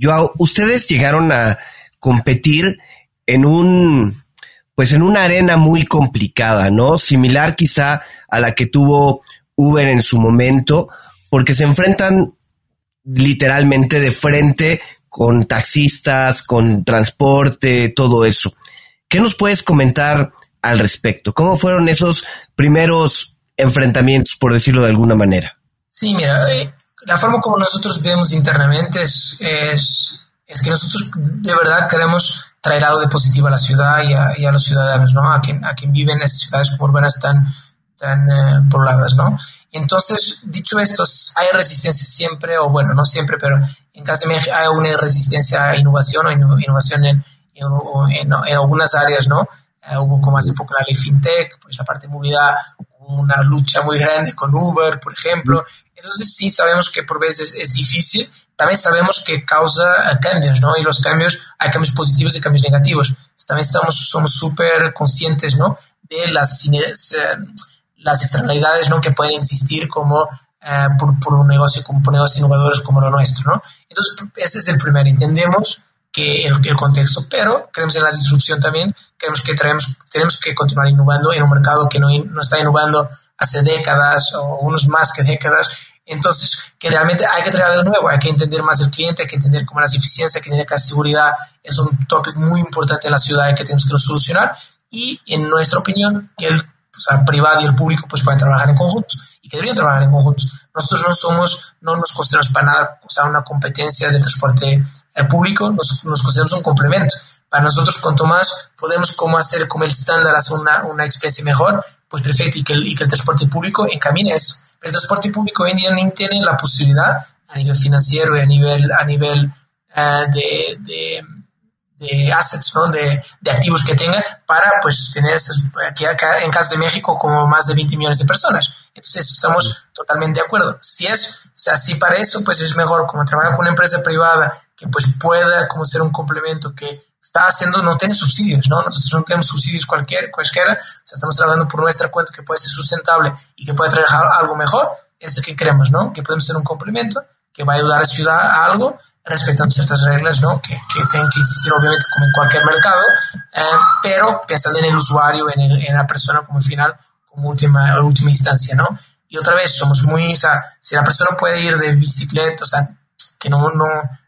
Joao ustedes llegaron a competir en un pues en una arena muy complicada no similar quizá a la que tuvo Uber en su momento porque se enfrentan literalmente de frente con taxistas, con transporte, todo eso. ¿Qué nos puedes comentar al respecto? ¿Cómo fueron esos primeros enfrentamientos, por decirlo de alguna manera? Sí, mira, eh, la forma como nosotros vemos internamente es, es, que nosotros de verdad queremos traer algo de positivo a la ciudad y a, los ciudadanos, ¿no? A quien, a quien vive en estas ciudades urbanas tan, tan eh, pobladas, ¿no? Entonces, dicho esto, hay resistencia siempre, o bueno, no siempre, pero en caso de hay una resistencia a innovación o innovación en, en, algunas áreas, ¿no? Eh, hubo como hace poco la ley FinTech, pues la parte de movilidad, una lucha muy grande con Uber, por ejemplo. Entonces, sí sabemos que por veces es difícil, también sabemos que causa eh, cambios, ¿no? Y los cambios, hay cambios positivos y cambios negativos. También estamos, somos súper conscientes, ¿no? De las las externalidades ¿no? que pueden existir como eh, por, un negocio, como por negocios innovadores como lo nuestro. ¿no? Entonces, ese es el primer. Entendemos que el, el, contexto, pero creemos en la disrupción también, creemos que tenemos, tenemos que continuar innovando en un mercado que no, no está innovando hace décadas o unos más que décadas. Entonces, que realmente hay que traer de nuevo, hay que entender más el cliente, hay que entender cómo las eficiencias, hay que entender que la seguridad es un tópico muy importante en la ciudad que tenemos que solucionar. Y en nuestra opinión, el o sea, privado y el público pues pueden trabajar en conjunto y que deberían trabajar en conjunto. Nosotros no somos, no nos consideramos para nada o sea, una competencia de transporte eh, público, nos, nos consideramos un complemento. Para nosotros, cuanto más podemos cómo hacer como el estándar hacer una, una experiencia mejor, pues perfecto, y que, el, y que el transporte público encamine eso. Pero el transporte público hoy en día no tiene la posibilidad a nivel financiero y a nivel, a nivel uh, de, de de assets, ¿no? de, de, activos que tenga para pues tener aquí acá en caso de México como más de 20 millones de personas. Entonces estamos totalmente de acuerdo. Si es así para eso, pues es mejor como trabajar con una empresa privada que pues pueda como ser un complemento que está haciendo, no tiene subsidios, ¿no? Nosotros no tenemos subsidios cualquier, cualquiera, o sea, estamos trabajando por nuestra cuenta que puede ser sustentable y que puede trabajar algo mejor, es lo que queremos, ¿no? Que podemos ser un complemento que va a ayudar a la ciudad a algo respetando ciertas reglas ¿no? que, que tienen que existir obviamente como en cualquier mercado, eh, pero pensando en el usuario, en, el, en, la persona como final, como última, última instancia, ¿no? Y otra vez, somos muy, o sea, si la persona puede ir de bicicleta, o sea, que no, no,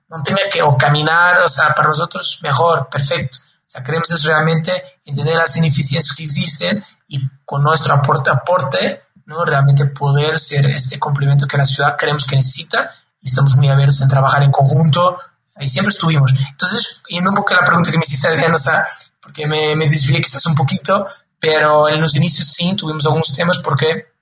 no tenga que o caminar, o sea, para nosotros mejor, perfecto. O sea, queremos es realmente entender las ineficiencias que existen y con nuestro aporte, aporte ¿no? realmente poder ser este complemento que la ciudad creemos que necesita estamos muy abiertos en trabajar en conjunto y siempre estuvimos. Entonces, yendo un poco a la pregunta que me hiciste, Adriana, o sea, porque me, me desvié quizás un poquito, pero en los inicios sí tuvimos algunos temas porque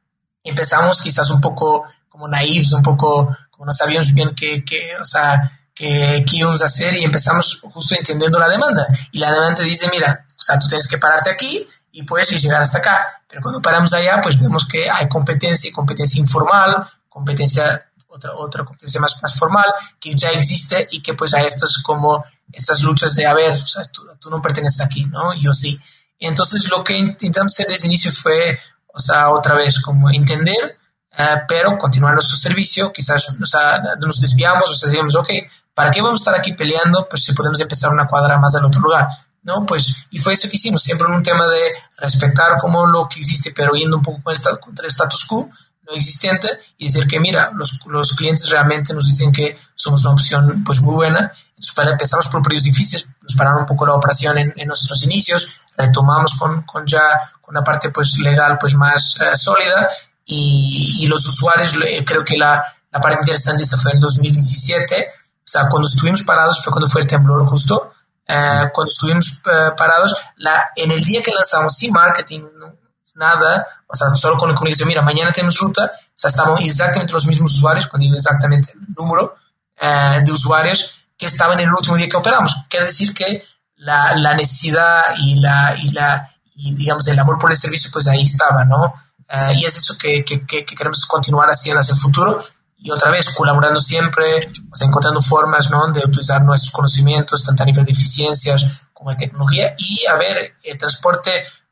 empezamos quizás un poco como naivos, un poco como no sabíamos bien qué, qué o sea, qué, qué, íbamos a hacer y empezamos justo entendiendo la demanda. Y la demanda dice, mira, o sea, tú tienes que pararte aquí y puedes llegar hasta acá. Pero cuando paramos allá, pues vemos que hay competencia, competencia informal, competencia otra, otra competencia más, más formal que ya existe y que pues hay estas como estas luchas de, a ver, o sea, tú, tú, no perteneces aquí, ¿no? Yo sí. Entonces lo que intentamos hacer desde el inicio fue, o sea, otra vez como entender, uh, pero continuar nuestro servicio, quizás o sea, nos desviamos, o sea, decíamos, ok, ¿para qué vamos a estar aquí peleando? Pues si podemos empezar una cuadra más al otro lugar. ¿no? Pues, y fue eso que hicimos, siempre en un tema de respetar como lo que existe, pero yendo un poco contra el status quo, existente y decir que mira, los, los, clientes realmente nos dicen que somos una opción pues muy buena. Entonces para, empezamos por periodos difíciles, nos pararon un poco la operación en, en nuestros inicios, retomamos con, con, ya con una parte pues legal pues más uh, sólida y, y, los usuarios, creo que la, la parte interesante esto fue en 2017, o sea, cuando estuvimos parados fue cuando fue el temblor justo. Uh, cuando estuvimos uh, parados, la, en el día que lanzamos sin marketing, no, nada, o sea, solo con el comunicación, mira, mañana tenemos ruta, o sea, estamos exactamente los mismos usuarios, cuando digo exactamente el número eh, de usuarios que estaban en el último día que operamos. Quiere decir que la, la necesidad y, la, y, la, y, digamos, el amor por el servicio, pues ahí estaba, ¿no? Eh, y es eso que, que, que, queremos continuar haciendo hacia el futuro y otra vez colaborando siempre, o sea, encontrando formas ¿no? de utilizar nuestros conocimientos, tanto a nivel de eficiencias como de tecnología. Y a ver, el transporte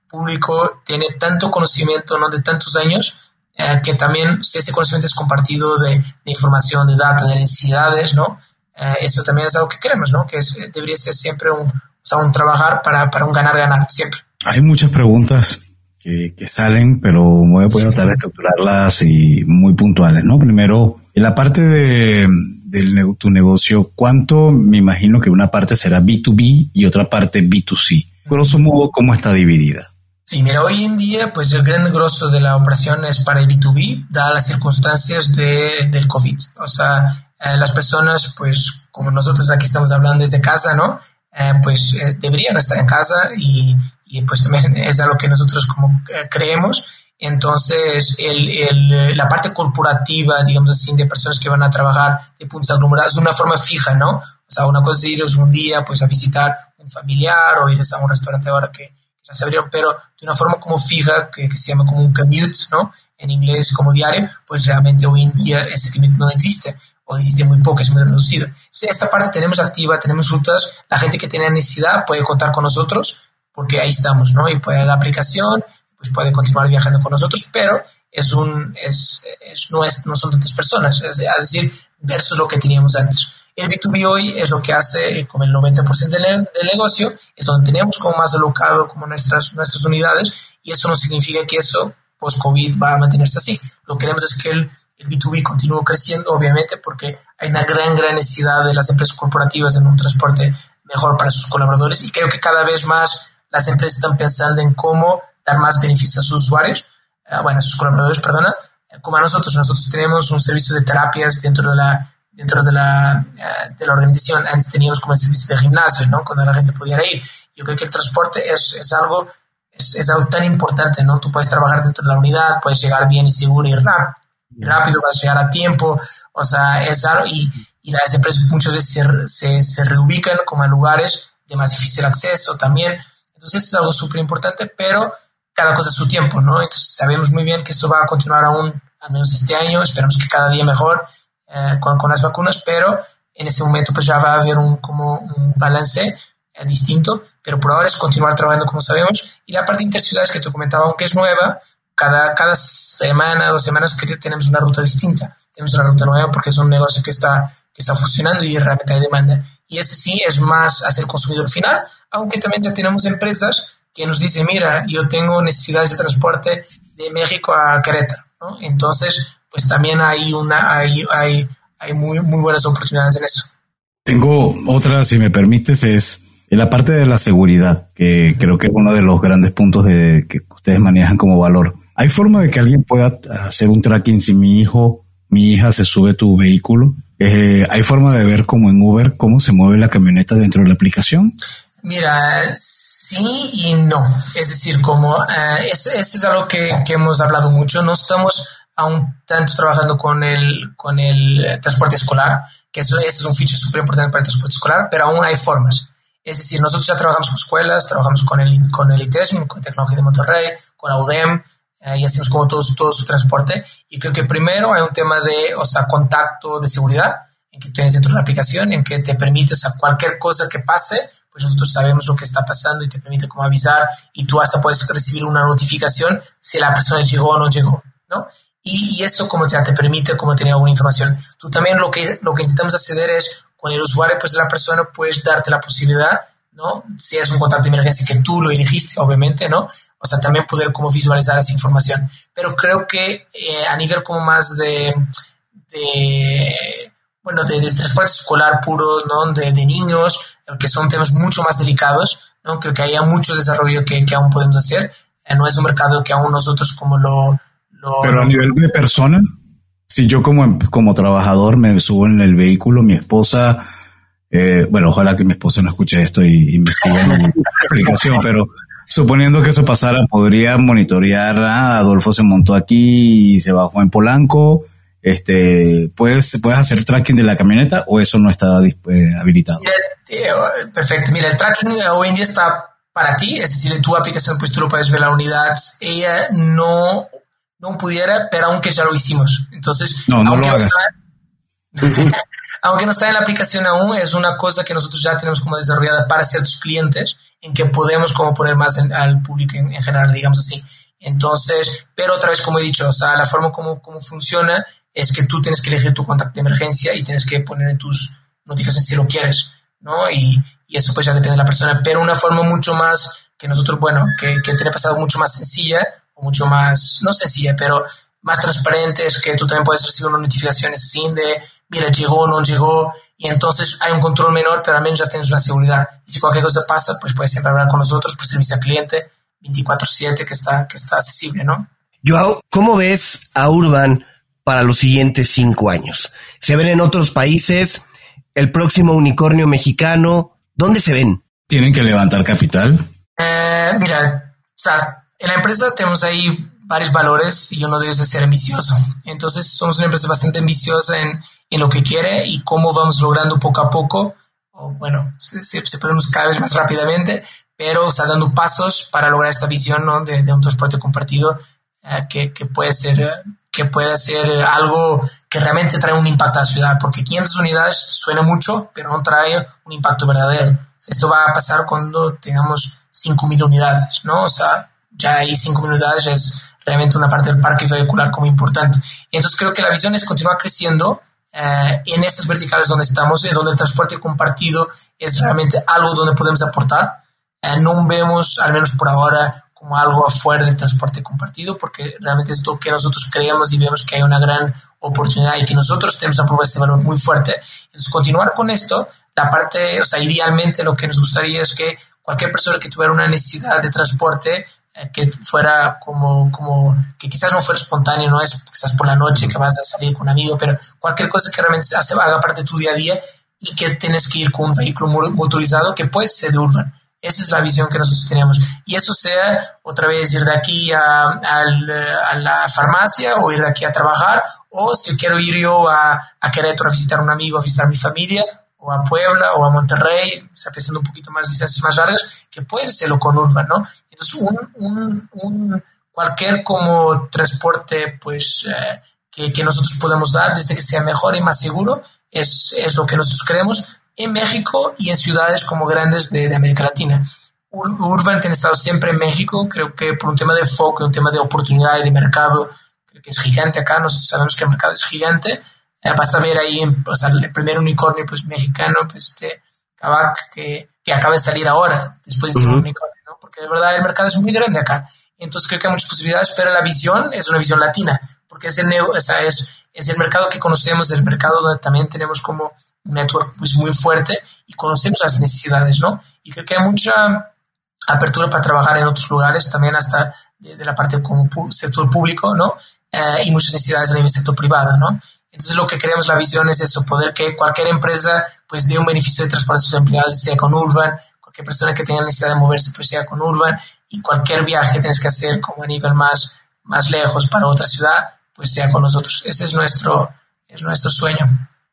público tiene tanto conocimiento ¿no? de tantos años eh, que también si ese conocimiento es compartido de, de, información, de data, de necesidades, ¿no? Eh, eso también es algo que queremos, ¿no? Que es, debería ser siempre un, o sea, un trabajar para, para un ganar-ganar, siempre. Hay muchas preguntas que, que, salen, pero voy a tratar de estructurarlas y muy puntuales, ¿no? Primero, en la parte de, de tu negocio, ¿cuánto me imagino que una parte será B2B y otra parte B2C? Grosso modo, ¿cómo está dividida? Sí, mira, hoy en día, pues el gran grosso de la operación es para el B2B, dadas las circunstancias de, del COVID. O sea, eh, las personas, pues como nosotros aquí estamos hablando desde casa, ¿no? Eh, pues eh, deberían estar en casa y, y, pues también es algo que nosotros como eh, creemos. Entonces, el, el, la parte corporativa, digamos así, de personas que van a trabajar de puntos aglomerados de una forma fija, ¿no? O sea, una cosa es ir un día pues a visitar un familiar o ir a un restaurante ahora que se abrieron, pero de una forma como fija, que, que, se llama como un commute, ¿no? En inglés como diario, pues realmente hoy en día ese commute no existe, o existe muy poco, es muy reducido. Entonces, esta parte tenemos activa, tenemos rutas, la gente que tiene necesidad puede contar con nosotros, porque ahí estamos, ¿no? Y puede la aplicación, pues puede continuar viajando con nosotros, pero es un, es, es, no, es, no son tantas personas, es decir, versus lo que teníamos antes. El B2B hoy es lo que hace como el 90% del, del, negocio, es donde tenemos como más alocado como nuestras, nuestras unidades y eso no significa que eso post-COVID va a mantenerse así. Lo que queremos es que el, el B2B continúe creciendo, obviamente, porque hay una gran, gran necesidad de las empresas corporativas en un transporte mejor para sus colaboradores y creo que cada vez más las empresas están pensando en cómo dar más beneficios a sus usuarios, eh, bueno, a sus colaboradores, perdona, eh, como a nosotros. Nosotros tenemos un servicio de terapias dentro de la, dentro de la, eh, de la organización. Antes teníamos como el servicio de gimnasio, ¿no? Cuando la gente pudiera ir. Yo creo que el transporte es, es algo es, es, algo tan importante, ¿no? Tú puedes trabajar dentro de la unidad, puedes llegar bien y seguro y rápido, rápido vas a llegar a tiempo, o sea, es algo, y, y las empresas muchas veces se, se, se reubican como en lugares de más difícil acceso también. Entonces es algo súper importante, pero cada cosa a su tiempo, ¿no? Entonces sabemos muy bien que esto va a continuar aún, al menos este año, esperamos que cada día mejor eh, con, con, las vacunas, pero en ese momento pues ya va a haber un, como un balance eh, distinto, pero por ahora es continuar trabajando como sabemos. Y la parte interciudades que te comentaba, aunque es nueva, cada, cada semana, dos semanas que tenemos una ruta distinta. Tenemos una ruta nueva porque es un negocio que está, que está funcionando y realmente hay demanda. Y ese sí es más hacia el consumidor final, aunque también ya tenemos empresas que nos dicen, mira, yo tengo necesidades de transporte de México a Querétaro, ¿no? Entonces, pues también hay, una, hay, hay, hay muy, muy buenas oportunidades en eso. Tengo otra, si me permites, es en la parte de la seguridad, que creo que es uno de los grandes puntos de, que ustedes manejan como valor. ¿Hay forma de que alguien pueda hacer un tracking si mi hijo, mi hija se sube tu vehículo? Eh, ¿Hay forma de ver como en Uber cómo se mueve la camioneta dentro de la aplicación? Mira, sí y no. Es decir, como eso es, es, algo que, que, hemos hablado mucho. No estamos aún tanto trabajando con el, con el transporte escolar, que eso, eso es un feature súper importante para el transporte escolar, pero aún hay formas. Es decir, nosotros ya trabajamos con escuelas, trabajamos con el, con el ITESM, con Tecnología de Monterrey, con la UDEM, eh, y hacemos como todo, todo su transporte. Y creo que primero hay un tema de, o sea, contacto de seguridad, en que tienes dentro de la aplicación, en que te permites a cualquier cosa que pase, pues nosotros sabemos lo que está pasando y te permite como avisar y tú hasta puedes recibir una notificación si la persona llegó o no llegó, ¿no? Y, y eso como ya te permite como tener alguna información. Tú también lo que, lo que intentamos hacer es con el usuario pues la persona puedes darte la posibilidad, ¿no? Si es un contacto de emergencia que tú lo elegiste, obviamente, ¿no? O sea, también poder como visualizar esa información. Pero creo que eh, a nivel como más de, bueno, de, transporte escolar puro, ¿no? De, de, niños, que son temas mucho más delicados, ¿no? Creo que hay mucho desarrollo que, que aún podemos hacer. Eh, no es un mercado que aún nosotros como lo... Pero a nivel de persona, si yo como, como trabajador me subo en el vehículo, mi esposa, eh, bueno, ojalá que mi esposa no escuche esto y investigue la aplicación, pero suponiendo que eso pasara, podría monitorear, ah, Adolfo se montó aquí y se bajó en Polanco, este, ¿puedes, ¿puedes hacer tracking de la camioneta o eso no está eh, habilitado? Perfecto, mira, el tracking hoy en día está para ti, es decir, en tu aplicación pues tú lo puedes ver la unidad, ella no, no pudiera, pero aunque ya lo hicimos. Entonces, no, no aunque, lo. No está, aunque no está en la aplicación aún, es una cosa que nosotros ya tenemos como desarrollada para ciertos clientes, en que podemos como poner más en, al público en, en, general, digamos así. Entonces, pero otra vez, como he dicho, o sea, la forma como, como funciona es que tú tienes que elegir tu contacto de emergencia y tienes que poner en tus notificaciones si lo quieres, ¿no? Y, y eso pues ya depende de la persona, pero una forma mucho más que nosotros, bueno, que, que tiene pasado mucho más sencilla, mucho más, no sencilla, pero más transparente, es que tú también puedes recibir unas notificaciones sin de, mira, llegó o no llegó, y entonces hay un control menor, pero al menos ya tienes una seguridad. Y si cualquier cosa pasa, pues puedes siempre hablar con nosotros, pues servicio al cliente 24/7 que está, que está accesible, ¿no? Joao, ¿cómo ves a Urban para los siguientes cinco años? ¿Se ven en otros países? ¿El próximo unicornio mexicano? ¿Dónde se ven? ¿Tienen que levantar capital? Eh, mira, o sea, en la empresa tenemos ahí varios valores y uno de ellos es ser ambicioso. Entonces somos una empresa bastante ambiciosa en, en lo que quiere y cómo vamos logrando poco a poco, o bueno, se, se, se podemos cada vez más rápidamente, pero o sea, dando pasos para lograr esta visión ¿no? de, de, un transporte compartido eh, que, que, puede ser que puede ser algo que realmente trae un impacto a la ciudad, porque 500 unidades suena mucho, pero no trae un impacto verdadero. Esto va a pasar cuando tengamos 5.000 unidades, ¿no? O sea, ya hay 5.000 unidades, es realmente una parte del parque vehicular como importante. Entonces creo que la visión es continuar creciendo eh, en estas verticales donde estamos, en donde el transporte compartido es realmente algo donde podemos aportar. Eh, no vemos, al menos por ahora, como algo afuera del transporte compartido, porque realmente es lo que nosotros creemos y vemos que hay una gran oportunidad y que nosotros tenemos una propuesta de valor muy fuerte. Entonces, continuar con esto, la parte, o sea, idealmente lo que nos gustaría es que cualquier persona que tuviera una necesidad de transporte eh, que fuera como, como, que quizás no fuera espontáneo, no es quizás por la noche que vas a salir con un amigo, pero cualquier cosa que realmente hace, haga parte de tu día a día y que tienes que ir con un vehículo motorizado que puede ser de urban. Esa es la visión que nosotros tenemos. Y eso sea otra vez ir de aquí a, a, la farmacia o ir de aquí a trabajar, o si quiero ir yo a, a Querétaro a visitar a un amigo, a visitar mi familia, o a Puebla o a Monterrey, o sea, un poquito más distancias más largas, que puedes hacerlo con Urban, ¿no? Entonces, un, un, un cualquier como transporte, pues, eh, que, que, nosotros podemos dar, desde que sea mejor y más seguro, es, es lo que nosotros creemos en México y en ciudades como grandes de, de América Latina. Urban tiene estado siempre en México, creo que por un tema de foco, un tema de oportunidad y de mercado, creo que es gigante acá, nosotros sabemos que el mercado es gigante, eh, basta ver ahí o sea, el primer unicornio pues mexicano, pues este Kavak, que, que acaba de salir ahora, después de ser un unicornio, porque de verdad el mercado es muy grande acá, entonces creo que hay muchas posibilidades, pero la visión es una visión latina, porque es el, o sea, es, es el mercado que conocemos, el mercado donde también tenemos como un network pues, muy fuerte y conocemos las necesidades, ¿no? Y creo que hay mucha apertura para trabajar en otros lugares, también hasta de, la parte como sector público, ¿no? Eh, y muchas necesidades a nivel sector privado, ¿no? Entonces lo que queremos la visión es eso, poder que cualquier empresa pues dé un beneficio de transporte a sus empleados, sea con Urban, cualquier persona que tenga necesidad de moverse pues sea con Urban y cualquier viaje que tienes que hacer como a nivel más, más lejos para otra ciudad, pues sea con nosotros. Ese es nuestro, es nuestro sueño.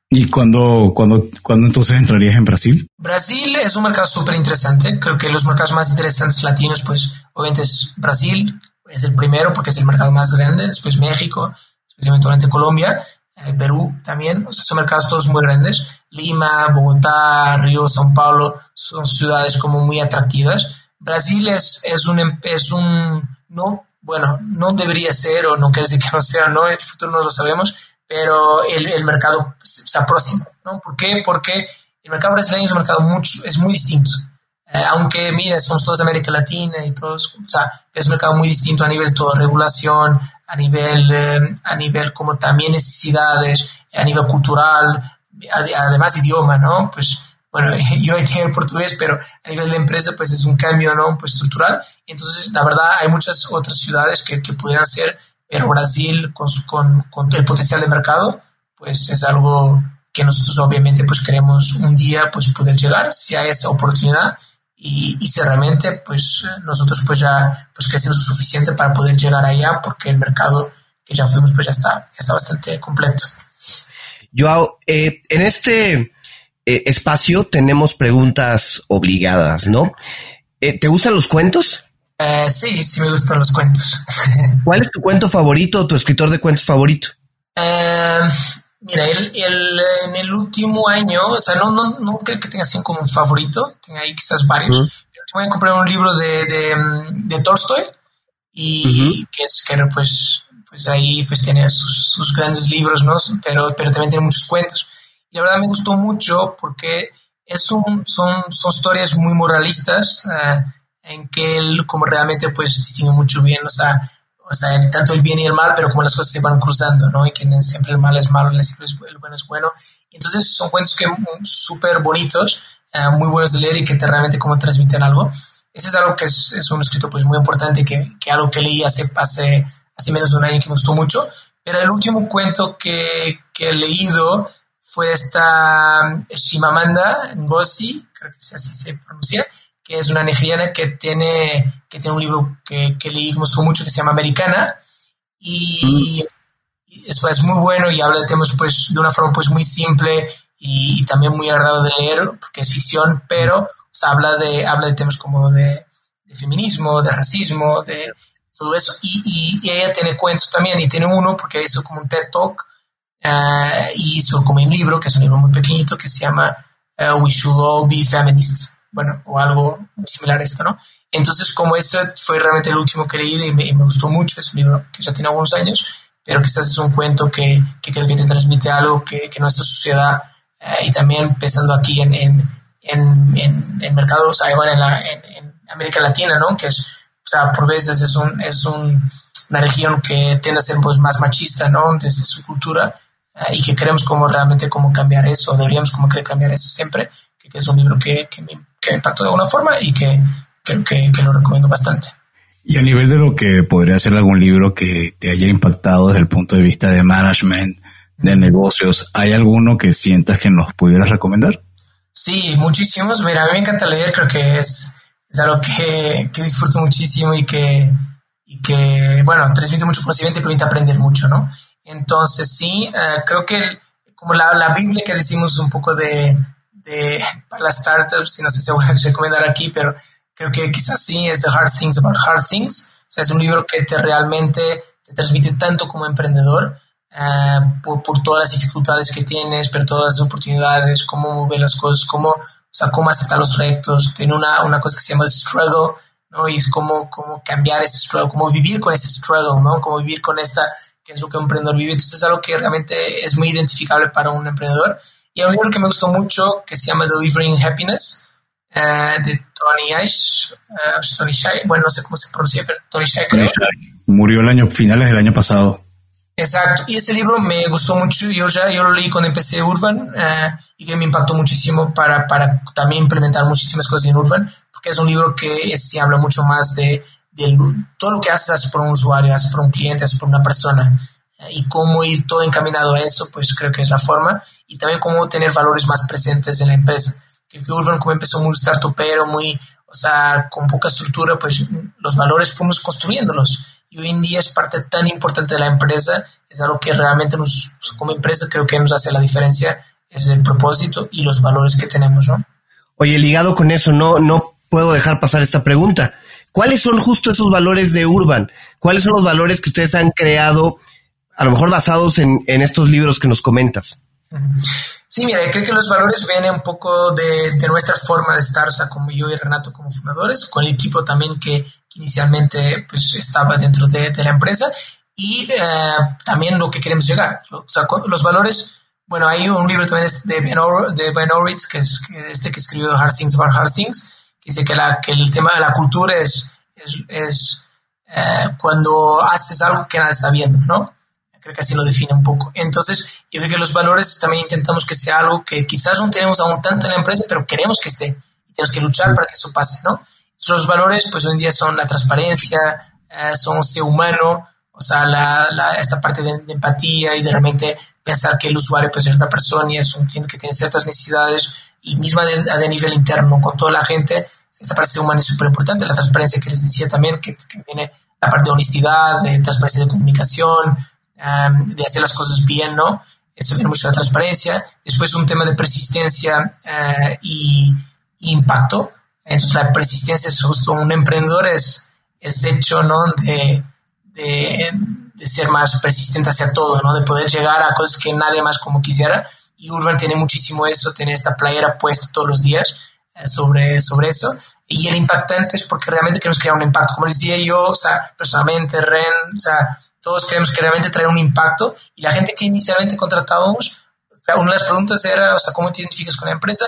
¿Y cuándo, cuando, cuando entonces entrarías en Brasil? Brasil es un mercado súper interesante. Creo que los mercados más interesantes latinos, pues obviamente es Brasil, es el primero porque es el mercado más grande, después México, especialmente Colombia, eh, Perú también. O sea, son mercados todos muy grandes. Lima, Bogotá, Río, São Paulo son ciudades como muy atractivas. Brasil es, es, un, es un, no, bueno, no debería ser o no quiere decir que no sea, no, el futuro no lo sabemos, pero el, el mercado se aproxima, ¿no? ¿Por qué? Porque el mercado brasileño es un mercado mucho, es muy distinto. Eh, aunque, mira, somos todos de América Latina y todos, o sea, es un mercado muy distinto a nivel de toda regulación, a nivel, eh, a nivel como también necesidades, a nivel cultural, además idioma, ¿no? Pues, bueno, yo tengo el portugués, pero a nivel de empresa, pues es un cambio, ¿no? Pues estructural. Entonces, la verdad, hay muchas otras ciudades que, que pudieran ser pero Brasil con, con, con, el potencial de mercado, pues es algo que nosotros obviamente pues queremos un día pues poder llegar, si hay esa oportunidad y, y si realmente pues nosotros pues ya pues crecemos suficiente para poder llegar allá porque el mercado que ya fuimos pues ya está, ya está bastante completo. Joao, eh, en este eh, espacio tenemos preguntas obligadas, ¿no? Eh, ¿Te gustan los cuentos? Eh, sí, sí me gustan los cuentos. ¿Cuál es tu cuento favorito o tu escritor de cuentos favorito? Mira, el, el, en el último año, o sea, no, no, no creo que tenga así como un favorito, tenga ahí quizás varios. Uh Voy a comprar un libro de, de, de Tolstoy y que es que pues, pues ahí pues tiene sus, grandes libros, ¿no? Pero, pero también tiene muchos cuentos. Y la verdad me gustó mucho porque es un, son, son historias muy moralistas. Uh, en que él como realmente pues distingue mucho bien, o sea, o sea, tanto el bien y el mal, pero como las cosas se van cruzando, ¿no? Y que siempre el mal es malo, siempre el bueno es bueno. Entonces son cuentos que mm, súper bonitos, eh, muy buenos de leer y que te realmente como transmiten algo. Ese es algo que es, es un escrito pues muy importante, que, que algo que leí hace, hace, hace menos de un año que me gustó mucho. Pero el último cuento que, que he leído fue esta Shimamanda Ngozi, creo que así se pronuncia, que es una nigeriana que tiene, que tiene un libro que, que leí, me gustó mucho, que se llama Americana, y, es, muy bueno y habla de temas pues, de una forma pues, muy simple y, también muy agradable de leer, porque es ficción, pero habla, de, habla de temas como de, feminismo, de racismo, de todo eso, y, y, ella tiene cuentos también, y tiene uno porque hizo como un TED Talk, uh, y hizo como un libro, que es un libro muy pequeñito, que se llama uh, We Should All Be Feminists bueno, o algo similar a esto, ¿no? Entonces, como ese fue realmente el último que leí y me, me, gustó mucho, es un libro que ya tiene algunos años, pero quizás es un cuento que, que creo que te transmite algo que, que nuestra sociedad, eh, y también pensando aquí en, en, en, en, mercados, bueno, en, la, en, América Latina, ¿no? Que es o sea, por veces es, un, es un, una región que tiende a ser pues, más machista, ¿no? Desde su cultura y que queremos como realmente cómo cambiar eso, deberíamos como querer cambiar eso siempre, que, es un libro que, que, me, que, me, impactó de alguna forma y que creo que, que, lo recomiendo bastante. Y a nivel de lo que podría ser algún libro que te haya impactado desde el punto de vista de management, de negocios, ¿hay alguno que sientas que nos pudieras recomendar? Sí, muchísimos. Mira, a mí me encanta leer, creo que es, es algo que, que disfruto muchísimo y que, y que, bueno, transmite mucho conocimiento y permite aprender mucho, ¿no? Entonces, sí, uh, creo que como la, la, Biblia que decimos un poco de, de, para las startups, y no sé si voy a recomendar aquí, pero creo que quizás sí, es The Hard Things About Hard Things. O sea, es un libro que te realmente te transmite tanto como emprendedor uh, por, por, todas las dificultades que tienes, pero todas las oportunidades, cómo mover las cosas, cómo, sea, cómo aceptar los retos. Tiene una, una cosa que se llama struggle, ¿no? Y es como, como cambiar ese struggle, cómo vivir con ese struggle, ¿no? Cómo vivir con esta que es lo que un emprendedor vive. Entonces es algo que realmente es muy identificable para un emprendedor. Y hay un libro que me gustó mucho que se llama Delivering Happiness uh, de Tony Ish, uh, Tony Shai, bueno, no sé cómo se pronuncia, pero Tony Shai creo. Murió el año, finales del año pasado. Exacto, y ese libro me gustó mucho, yo ya yo lo leí cuando empecé Urban uh, y que me impactó muchísimo para, para también implementar muchísimas cosas en Urban, porque es un libro que se habla mucho más de de todo lo que haces, haces por un usuario, haces por un cliente, haces por una persona. Y cómo ir todo encaminado a eso, pues creo que es la forma. Y también cómo tener valores más presentes en la empresa. Creo que Urban, como empezó muy startupero, muy, o sea, con poca estructura, pues los valores fuimos construyéndolos. Y hoy en día es parte tan importante de la empresa, es algo que realmente nos, como empresa creo que nos hace la diferencia, es el propósito y los valores que tenemos, ¿no? Oye, ligado con eso, no, no puedo dejar pasar esta pregunta. ¿Cuáles son justo esos valores de Urban? ¿Cuáles son los valores que ustedes han creado, a lo mejor basados en, en estos libros que nos comentas? Sí, mira, creo que los valores vienen un poco de, de, nuestra forma de estar, o sea, como yo y Renato como fundadores, con el equipo también que, inicialmente pues, estaba dentro de, de la empresa y eh, también lo que queremos llegar. O sea, los valores, bueno, hay un libro también de Ben, Or de ben Horowitz, que es este que escribió Hard Things About Hard Things, dice que, la, que el tema de la cultura es, es, es eh, cuando haces algo que nadie está viendo, ¿no? Creo que así lo define un poco. Entonces, yo creo que los valores también intentamos que sea algo que quizás no tenemos aún tanto en la empresa, pero queremos que esté. Y tenemos que luchar para que eso pase, ¿no? Los valores, pues hoy en día son la transparencia, eh, son ser humano, o sea, la, la, esta parte de, de, empatía y de realmente pensar que el usuario pues, es una persona y es un cliente que tiene ciertas necesidades y misma de, de nivel interno con toda la gente, esta parte humana es súper importante, la transparencia que les decía también, que, que, viene la parte de honestidad, de transparencia de comunicación, um, de hacer las cosas bien, ¿no? Eso viene mucho la transparencia. Después un tema de persistencia uh, y, y, impacto. Entonces la persistencia es justo un emprendedor, es, es hecho, ¿no? De, de, de ser más persistente hacia todo, ¿no? De poder llegar a cosas que nadie más como quisiera y Urban tiene muchísimo eso, tiene esta playera puesta todos los días eh, sobre, sobre eso. Y el impactante es porque realmente queremos crear un impacto. Como les decía yo, o sea, personalmente, Ren, o sea, todos queremos que realmente traer un impacto. Y la gente que inicialmente contratábamos, o sea, una de las preguntas era, o sea, ¿cómo te identificas con la empresa?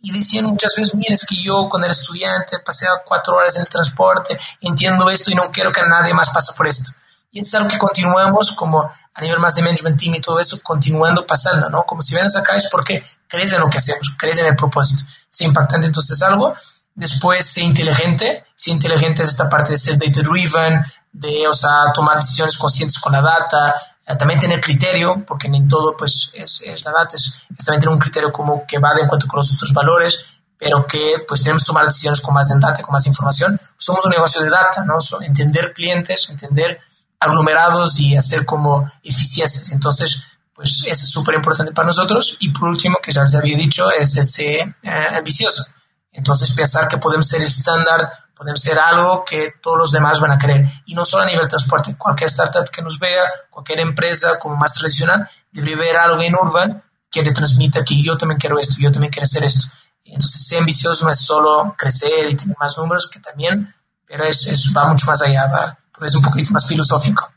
Y decían muchas veces, mira, es que yo cuando era estudiante pasé cuatro horas en el transporte, entiendo esto y no quiero que nadie más pase por esto. Y es algo que continuamos como a nivel más de management team y todo eso, continuando pasando, ¿no? Como si vienes acá es porque crees en lo que hacemos, crees en el propósito. Es impactante entonces algo. Después, ser inteligente. Ser inteligente es esta parte de ser data driven, de, o sea, tomar decisiones conscientes con la data, eh, también tener criterio, porque en todo, pues, es, es la data, es, es, también tener un criterio como que va de encuentro con los otros valores, pero que, pues, tenemos que tomar decisiones con más data, con más información. Somos un negocio de data, ¿no? Entender clientes, entender aglomerados y hacer como eficiencias. Entonces, pues es súper importante para nosotros. Y por último, que ya les había dicho, es el ser eh, ambicioso. Entonces, pensar que podemos ser el estándar, podemos ser algo que todos los demás van a querer. Y no solo a nivel de transporte, cualquier startup que nos vea, cualquier empresa como más tradicional, debe ver algo en Urban que le transmita que yo también quiero esto, yo también quiero hacer esto. Entonces, ser ambicioso no es solo crecer y tener más números, que también, pero es, es va mucho más allá, porque es un poquito más filosófico.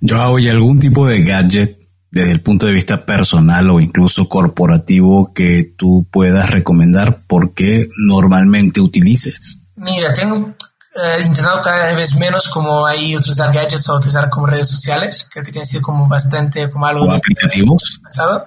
Yo hago algún tipo de gadget desde el punto de vista personal o incluso corporativo que tú puedas recomendar porque normalmente utilices. Mira, tengo eh, intentado cada vez menos como ahí utilizar gadgets o utilizar como redes sociales. Creo que tiene sido como bastante como algo... aplicativos. Pasado.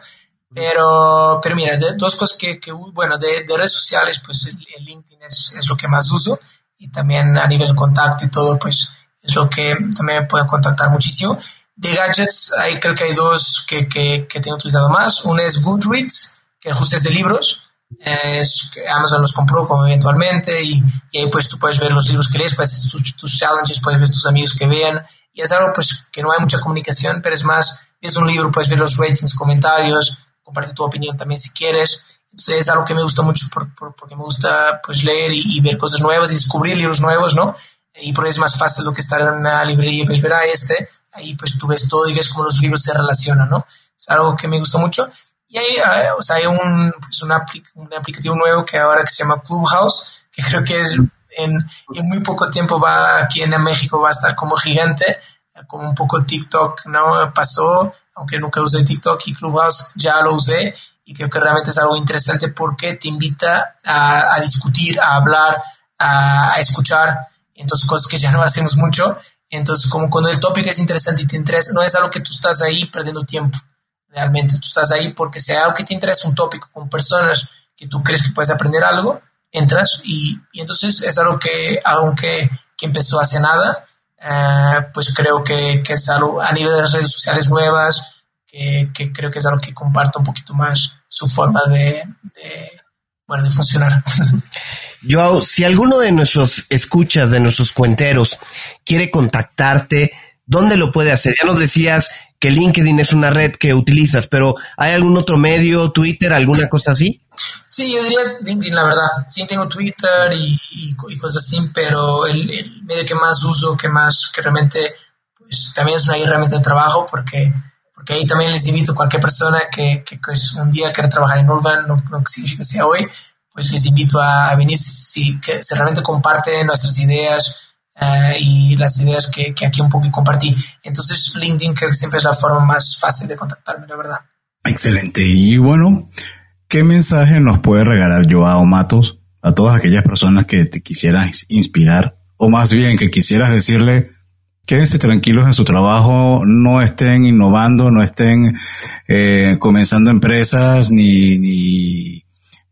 Pero, pero mira, dos cosas que, que bueno, de, de, redes sociales, pues el, LinkedIn es, es, lo que más uso y también a nivel contacto y todo, pues es lo que también me pueden contactar muchísimo. De gadgets, ahí creo que hay dos que, que, que tengo utilizado más. Uno es Goodreads, que justo es de libros. Es, Amazon los compró como eventualmente y, y, ahí pues tú puedes ver los libros que lees, puedes hacer tus, tus, challenges, puedes ver tus amigos que vean y es algo pues que no hay mucha comunicación, pero es más, es un libro, puedes ver los ratings, comentarios, comparte tu opinión también si quieres. Es algo que me gusta mucho por, por, porque me gusta pues leer y, y, ver cosas nuevas y descubrir libros nuevos, ¿no? Y por eso es más fácil lo que estar en una librería y pues ver a este, ahí pues tú ves todo y ves cómo los libros se relacionan, ¿no? Es algo que me gusta mucho. Y hay, ah, o sea, hay un, pues un, un, aplicativo nuevo que ahora que se llama Clubhouse, que creo que es en, en, muy poco tiempo va aquí en México va a estar como gigante, como un poco TikTok, ¿no? Pasó, aunque nunca usé TikTok y Clubhouse ya lo usé y creo que realmente es algo interesante porque te invita a, a discutir, a hablar, a, a, escuchar, entonces cosas que ya no hacemos mucho. Entonces, como cuando el tópico es interesante y te interesa, no es algo que tú estás ahí perdiendo tiempo realmente. Tú estás ahí porque sea algo que te interesa, un tópico con personas que tú crees que puedes aprender algo, entras y, y entonces es algo que, aunque que empezó hace nada, eh, pues creo que, que, es algo a nivel de las redes sociales nuevas, que, que, creo que es algo que comparto un poquito más su forma de, de bueno, de funcionar. Joao, si alguno de nuestros escuchas, de nuestros cuenteros, quiere contactarte, ¿dónde lo puede hacer? Ya nos decías que LinkedIn es una red que utilizas, pero ¿hay algún otro medio, Twitter, alguna cosa así? Sí, yo diría LinkedIn, la verdad. Sí, tengo Twitter y, y, cosas así, pero el, el, medio que más uso, que más, que realmente, pues también es una herramienta de trabajo, porque, porque ahí también les invito a cualquier persona que, que pues, un día quiera trabajar en Urban, no, no significa que sea hoy, pues les invito a, a venir si, que realmente comparten nuestras ideas, Uh, y las ideas que, que, aquí un poco compartí. Entonces, LinkedIn creo que siempre es la forma más fácil de contactarme, la verdad. Excelente. Y bueno, ¿qué mensaje nos puede regalar Joao Matos a todas aquellas personas que te quisieran inspirar? O más bien que quisieras decirle, quédense tranquilos en su trabajo, no estén innovando, no estén eh, comenzando empresas ni, ni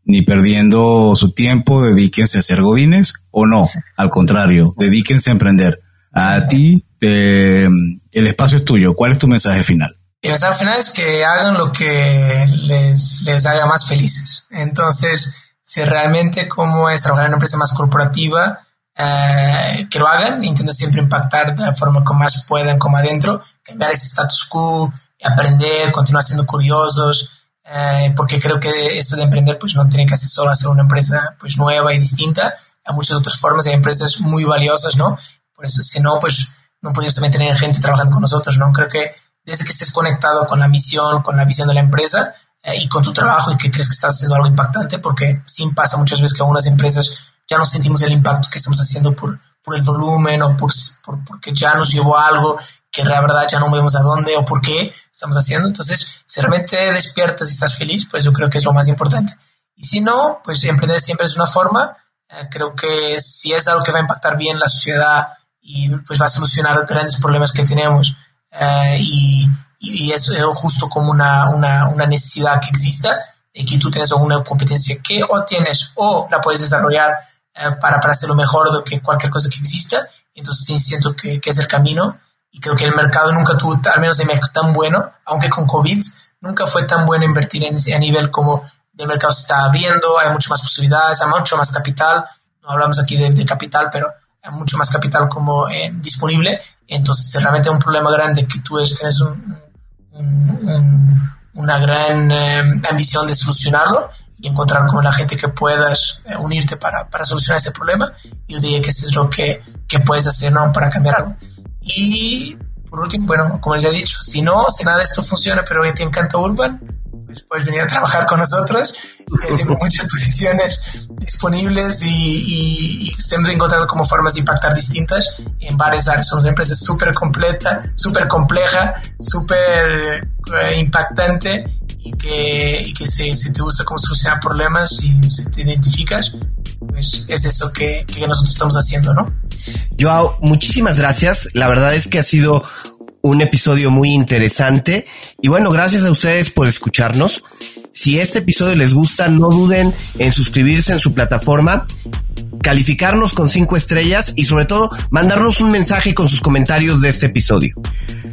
ni perdiendo su tiempo, dedíquense a ser godines o no, al contrario, dedíquense a emprender. A ti, eh, el espacio es tuyo. ¿Cuál es tu mensaje final? El mensaje final es que hagan lo que les, les haga más felices. Entonces, si realmente como es trabajar en una empresa más corporativa, eh, que lo hagan, intenten siempre impactar de la forma que más puedan como adentro, cambiar ese status quo, aprender, continuar siendo curiosos, eh, porque creo que esto de emprender pues no tiene que ser solo hacer una empresa pues nueva y distinta, hay muchas otras formas, hay empresas muy valiosas, ¿no? Por eso, si no, pues no podrías también tener gente trabajando con nosotros, ¿no? Creo que desde que estés conectado con la misión, con la visión de la empresa eh, y con tu trabajo y que crees que estás haciendo algo impactante, porque sí pasa muchas veces que algunas empresas ya no sentimos el impacto que estamos haciendo por, por el volumen o por, por, porque ya nos llevó a algo que la verdad ya no vemos a dónde o por qué estamos haciendo. Entonces, si realmente despiertas y estás feliz, pues yo creo que es lo más importante. Y si no, pues emprender siempre es una forma. Eh, creo que si es algo que va a impactar bien la sociedad y pues va a solucionar grandes problemas que tenemos eh, y, y, es justo como una, una, una necesidad que exista y que tú tienes alguna competencia que o tienes o la puedes desarrollar eh, para, para hacerlo mejor de que cualquier cosa que exista. Entonces sí siento que, que es el camino y creo que el mercado nunca tuvo, al menos de México, tan bueno, aunque con COVID nunca fue tan bueno invertir en, a nivel como el mercado se está abriendo, hay mucho más posibilidades, hay mucho más capital, no hablamos aquí de, de capital, pero hay mucho más capital como eh, disponible, entonces realmente es un problema grande que tú tienes un, un, un, una gran eh, ambición de solucionarlo y encontrar con la gente que puedas eh, unirte para, para, solucionar ese problema, yo diría que eso es lo que, que puedes hacer ¿no? para cambiar algo. Y por último, bueno, como ya he dicho, si no, si nada de esto funciona, pero que te encanta Urban, pues puedes venir a trabajar con nosotros. Hay muchas posiciones disponibles y, y, siempre encontrando como formas de impactar distintas en varias áreas. Somos una empresa súper completa, súper compleja, súper eh, impactante y que, y que si, si, te gusta cómo solucionar problemas y si te identificas, pues es eso que, que nosotros estamos haciendo, ¿no? Joao, muchísimas gracias. La verdad es que ha sido un episodio muy interesante. Y bueno, gracias a ustedes por escucharnos. Si este episodio les gusta, no duden en suscribirse en su plataforma, calificarnos con cinco estrellas y sobre todo mandarnos un mensaje con sus comentarios de este episodio.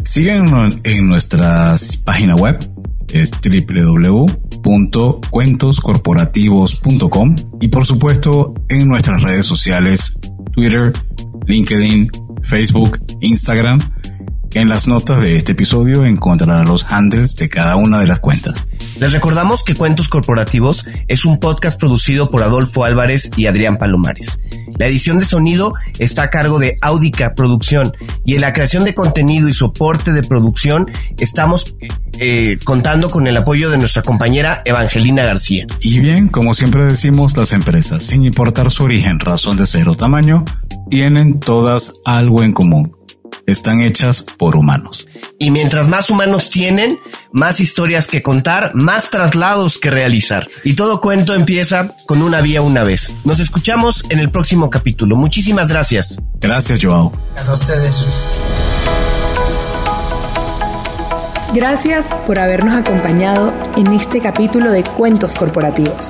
Síguenos en nuestra página web, es www.cuentoscorporativos.com y por supuesto en nuestras redes sociales, Twitter, LinkedIn, Facebook, Instagram en las notas de este episodio encontrarán los handles de cada una de las cuentas. Les recordamos que Cuentos Corporativos es un podcast producido por Adolfo Álvarez y Adrián Palomares. La edición de sonido está a cargo de Audica Producción y en la creación de contenido y soporte de producción estamos eh, contando con el apoyo de nuestra compañera Evangelina García. Y bien, como siempre decimos, las empresas, sin importar su origen, razón de ser o tamaño, tienen todas algo en común están hechas por humanos. Y mientras más humanos tienen, más historias que contar, más traslados que realizar. Y todo cuento empieza con una vía una vez. Nos escuchamos en el próximo capítulo. Muchísimas gracias. Gracias, Joao. Gracias a ustedes. Gracias por habernos acompañado en este capítulo de Cuentos Corporativos.